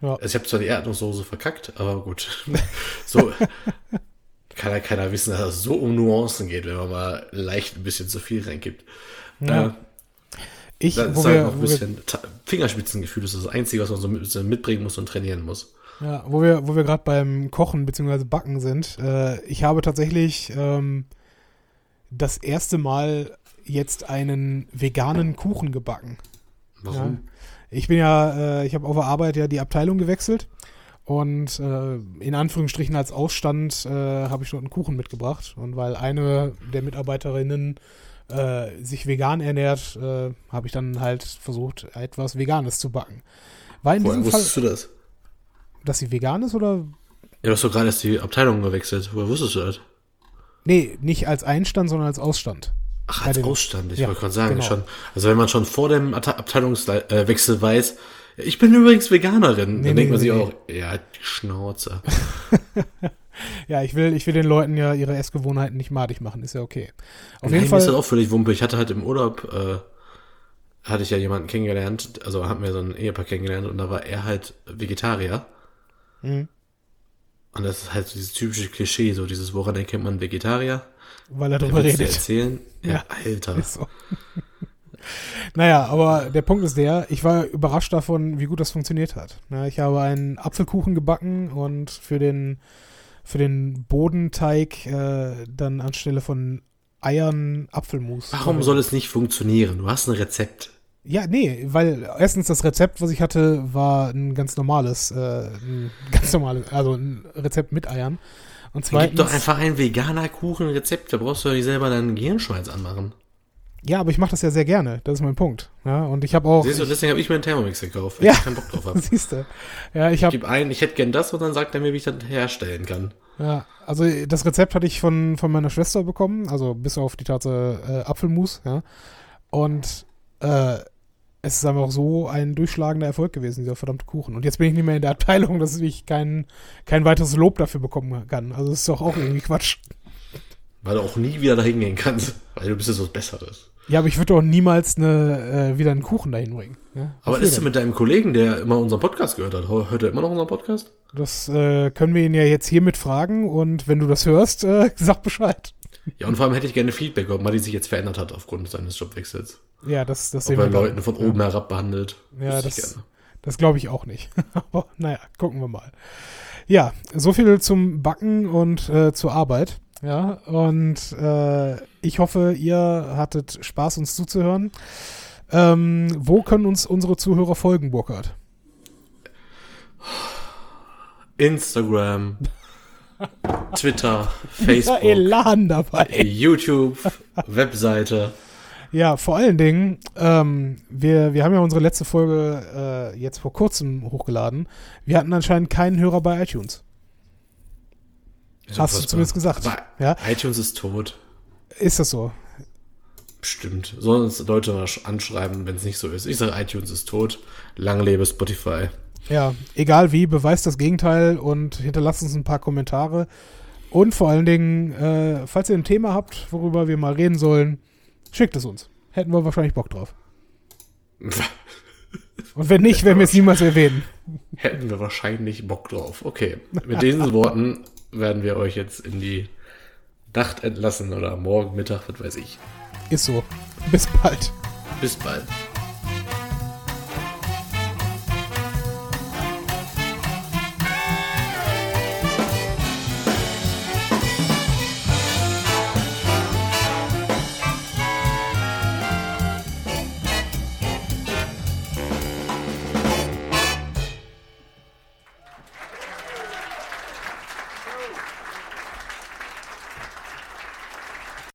Ja. Also ich habe zwar die Erdnusssoße verkackt, aber gut. [LAUGHS] so kann ja keiner wissen, dass es so um Nuancen geht, wenn man mal leicht ein bisschen zu viel reingibt. Ja. Äh, Ich, das ist halt wir, noch ein wir bisschen Ta- Fingerspitzengefühl. Das ist das Einzige, was man so mit, mitbringen muss und trainieren muss. Ja, wo wir, wo wir gerade beim Kochen bzw. Backen sind. Äh, ich habe tatsächlich ähm, das erste Mal jetzt einen veganen Kuchen gebacken. Warum? Ich bin ja, äh, ich habe auf der Arbeit ja die Abteilung gewechselt und äh, in Anführungsstrichen als Ausstand äh, habe ich dort einen Kuchen mitgebracht. Und weil eine der Mitarbeiterinnen äh, sich vegan ernährt, äh, habe ich dann halt versucht, etwas Veganes zu backen. War in Woher diesem Fall, wusstest du das? Dass sie vegan ist oder Ja, du hast doch gerade erst die Abteilung gewechselt. Woher wusstest du das? Nee, nicht als Einstand, sondern als Ausstand. Ach, als Ausstand. Ich Ja, wollte gerade sagen, genau. schon. Also wenn man schon vor dem Abte- Abteilungswechsel weiß, ja, ich bin übrigens Veganerin, Nee, dann nee, denkt man nee, sich auch, ja, die Schnauze. [LAUGHS] Ja, ich will, ich will den Leuten ja ihre Essgewohnheiten nicht madig machen, ist ja okay. Auf Nein, jeden mir ist das Fall. auch völlig wumpe. Ich hatte halt im Urlaub, äh, hatte ich ja jemanden kennengelernt, also haben wir so ein Ehepaar kennengelernt und da war er halt Vegetarier. Mhm. Und das ist halt so dieses typische Klischee, so dieses, woran erkennt man Vegetarier? Weil er darüber redet. erzählen. Ja, Ja. Alter. Ist so. naja, aber der Punkt ist der, ich war überrascht davon, wie gut das funktioniert hat. Ich habe einen Apfelkuchen gebacken und für den, für den Bodenteig äh, dann anstelle von Eiern Apfelmus. Warum soll es nicht funktionieren? Du hast ein Rezept. Ja, nee, weil erstens das Rezept, was ich hatte, war ein ganz normales, äh, ein ganz normales, also ein Rezept mit Eiern. Und Gib zweitens, doch einfach ein veganer Kuchenrezept. Da brauchst du ja nicht selber deinen Gehirnschmalz anmachen. ja, aber ich mache das ja sehr gerne. Das ist mein Punkt. Ja, und ich habe auch, Siehst du, deswegen habe ich mir einen Thermomix gekauft, weil Ja. ich keinen Bock drauf habe. [LAUGHS] siehst du, ja, ich Ich habe, gebe ein, ich hätte gern das und dann sagt er mir, wie ich das herstellen kann. ja, also das Rezept hatte ich von von meiner Schwester bekommen, also bis auf die Tatsache äh, Apfelmus, ja, und äh, es ist einfach auch so ein durchschlagender Erfolg gewesen, dieser verdammte Kuchen. Und jetzt bin ich nicht mehr in der Abteilung, dass ich kein, kein weiteres Lob dafür bekommen kann. Also das ist doch auch irgendwie Quatsch. Weil du auch nie wieder dahin gehen kannst. Weil du bist ja so Besseres. Ja, aber ich würde doch niemals eine, äh, wieder einen Kuchen dahin bringen. Ja? Aber ist denn? mit deinem Kollegen, der immer unseren Podcast gehört hat, hört er immer noch unseren Podcast? Das äh, können wir ihn ja jetzt hiermit fragen und wenn du das hörst, äh, [LAUGHS] sag Bescheid. Ja, und vor allem hätte ich gerne Feedback, ob Matti sich jetzt verändert hat aufgrund seines Jobwechsels. Ja, das, das Ob sehen wir dann. Leuten von oben herab behandelt. Ja, das, das glaube ich auch nicht. [LAUGHS] Aber naja, gucken wir mal. Ja, so viel zum Backen und äh, zur Arbeit. Ja, und äh, ich hoffe, ihr hattet Spaß, uns zuzuhören. Ähm, wo können uns unsere Zuhörer folgen, Burkhard? Instagram, Twitter, Facebook, Elan dabei. YouTube, Webseite. Ja, vor allen Dingen, ähm, wir, wir haben ja unsere letzte Folge äh, jetzt vor kurzem hochgeladen. Wir hatten anscheinend keinen Hörer bei iTunes. Hast du zumindest gesagt. Aber Ja, iTunes ist tot. ist das so? Bestimmt. Sollen uns Leute mal sch- anschreiben, wenn es nicht so ist. Ich sage, iTunes ist tot. Lang lebe Spotify. Ja, egal wie, beweist das Gegenteil und hinterlasst uns ein paar Kommentare. Und vor allen Dingen, äh, falls ihr ein Thema habt, worüber wir mal reden sollen, schickt es uns. Hätten wir wahrscheinlich Bock drauf. [LAUGHS] Und wenn nicht, werden wir es niemals erwähnen. Hätten wir wahrscheinlich Bock drauf. Okay. Mit diesen [LAUGHS] Worten werden wir euch jetzt in die Nacht entlassen oder morgen Mittag, was weiß ich. Ist so. Bis bald. Bis bald.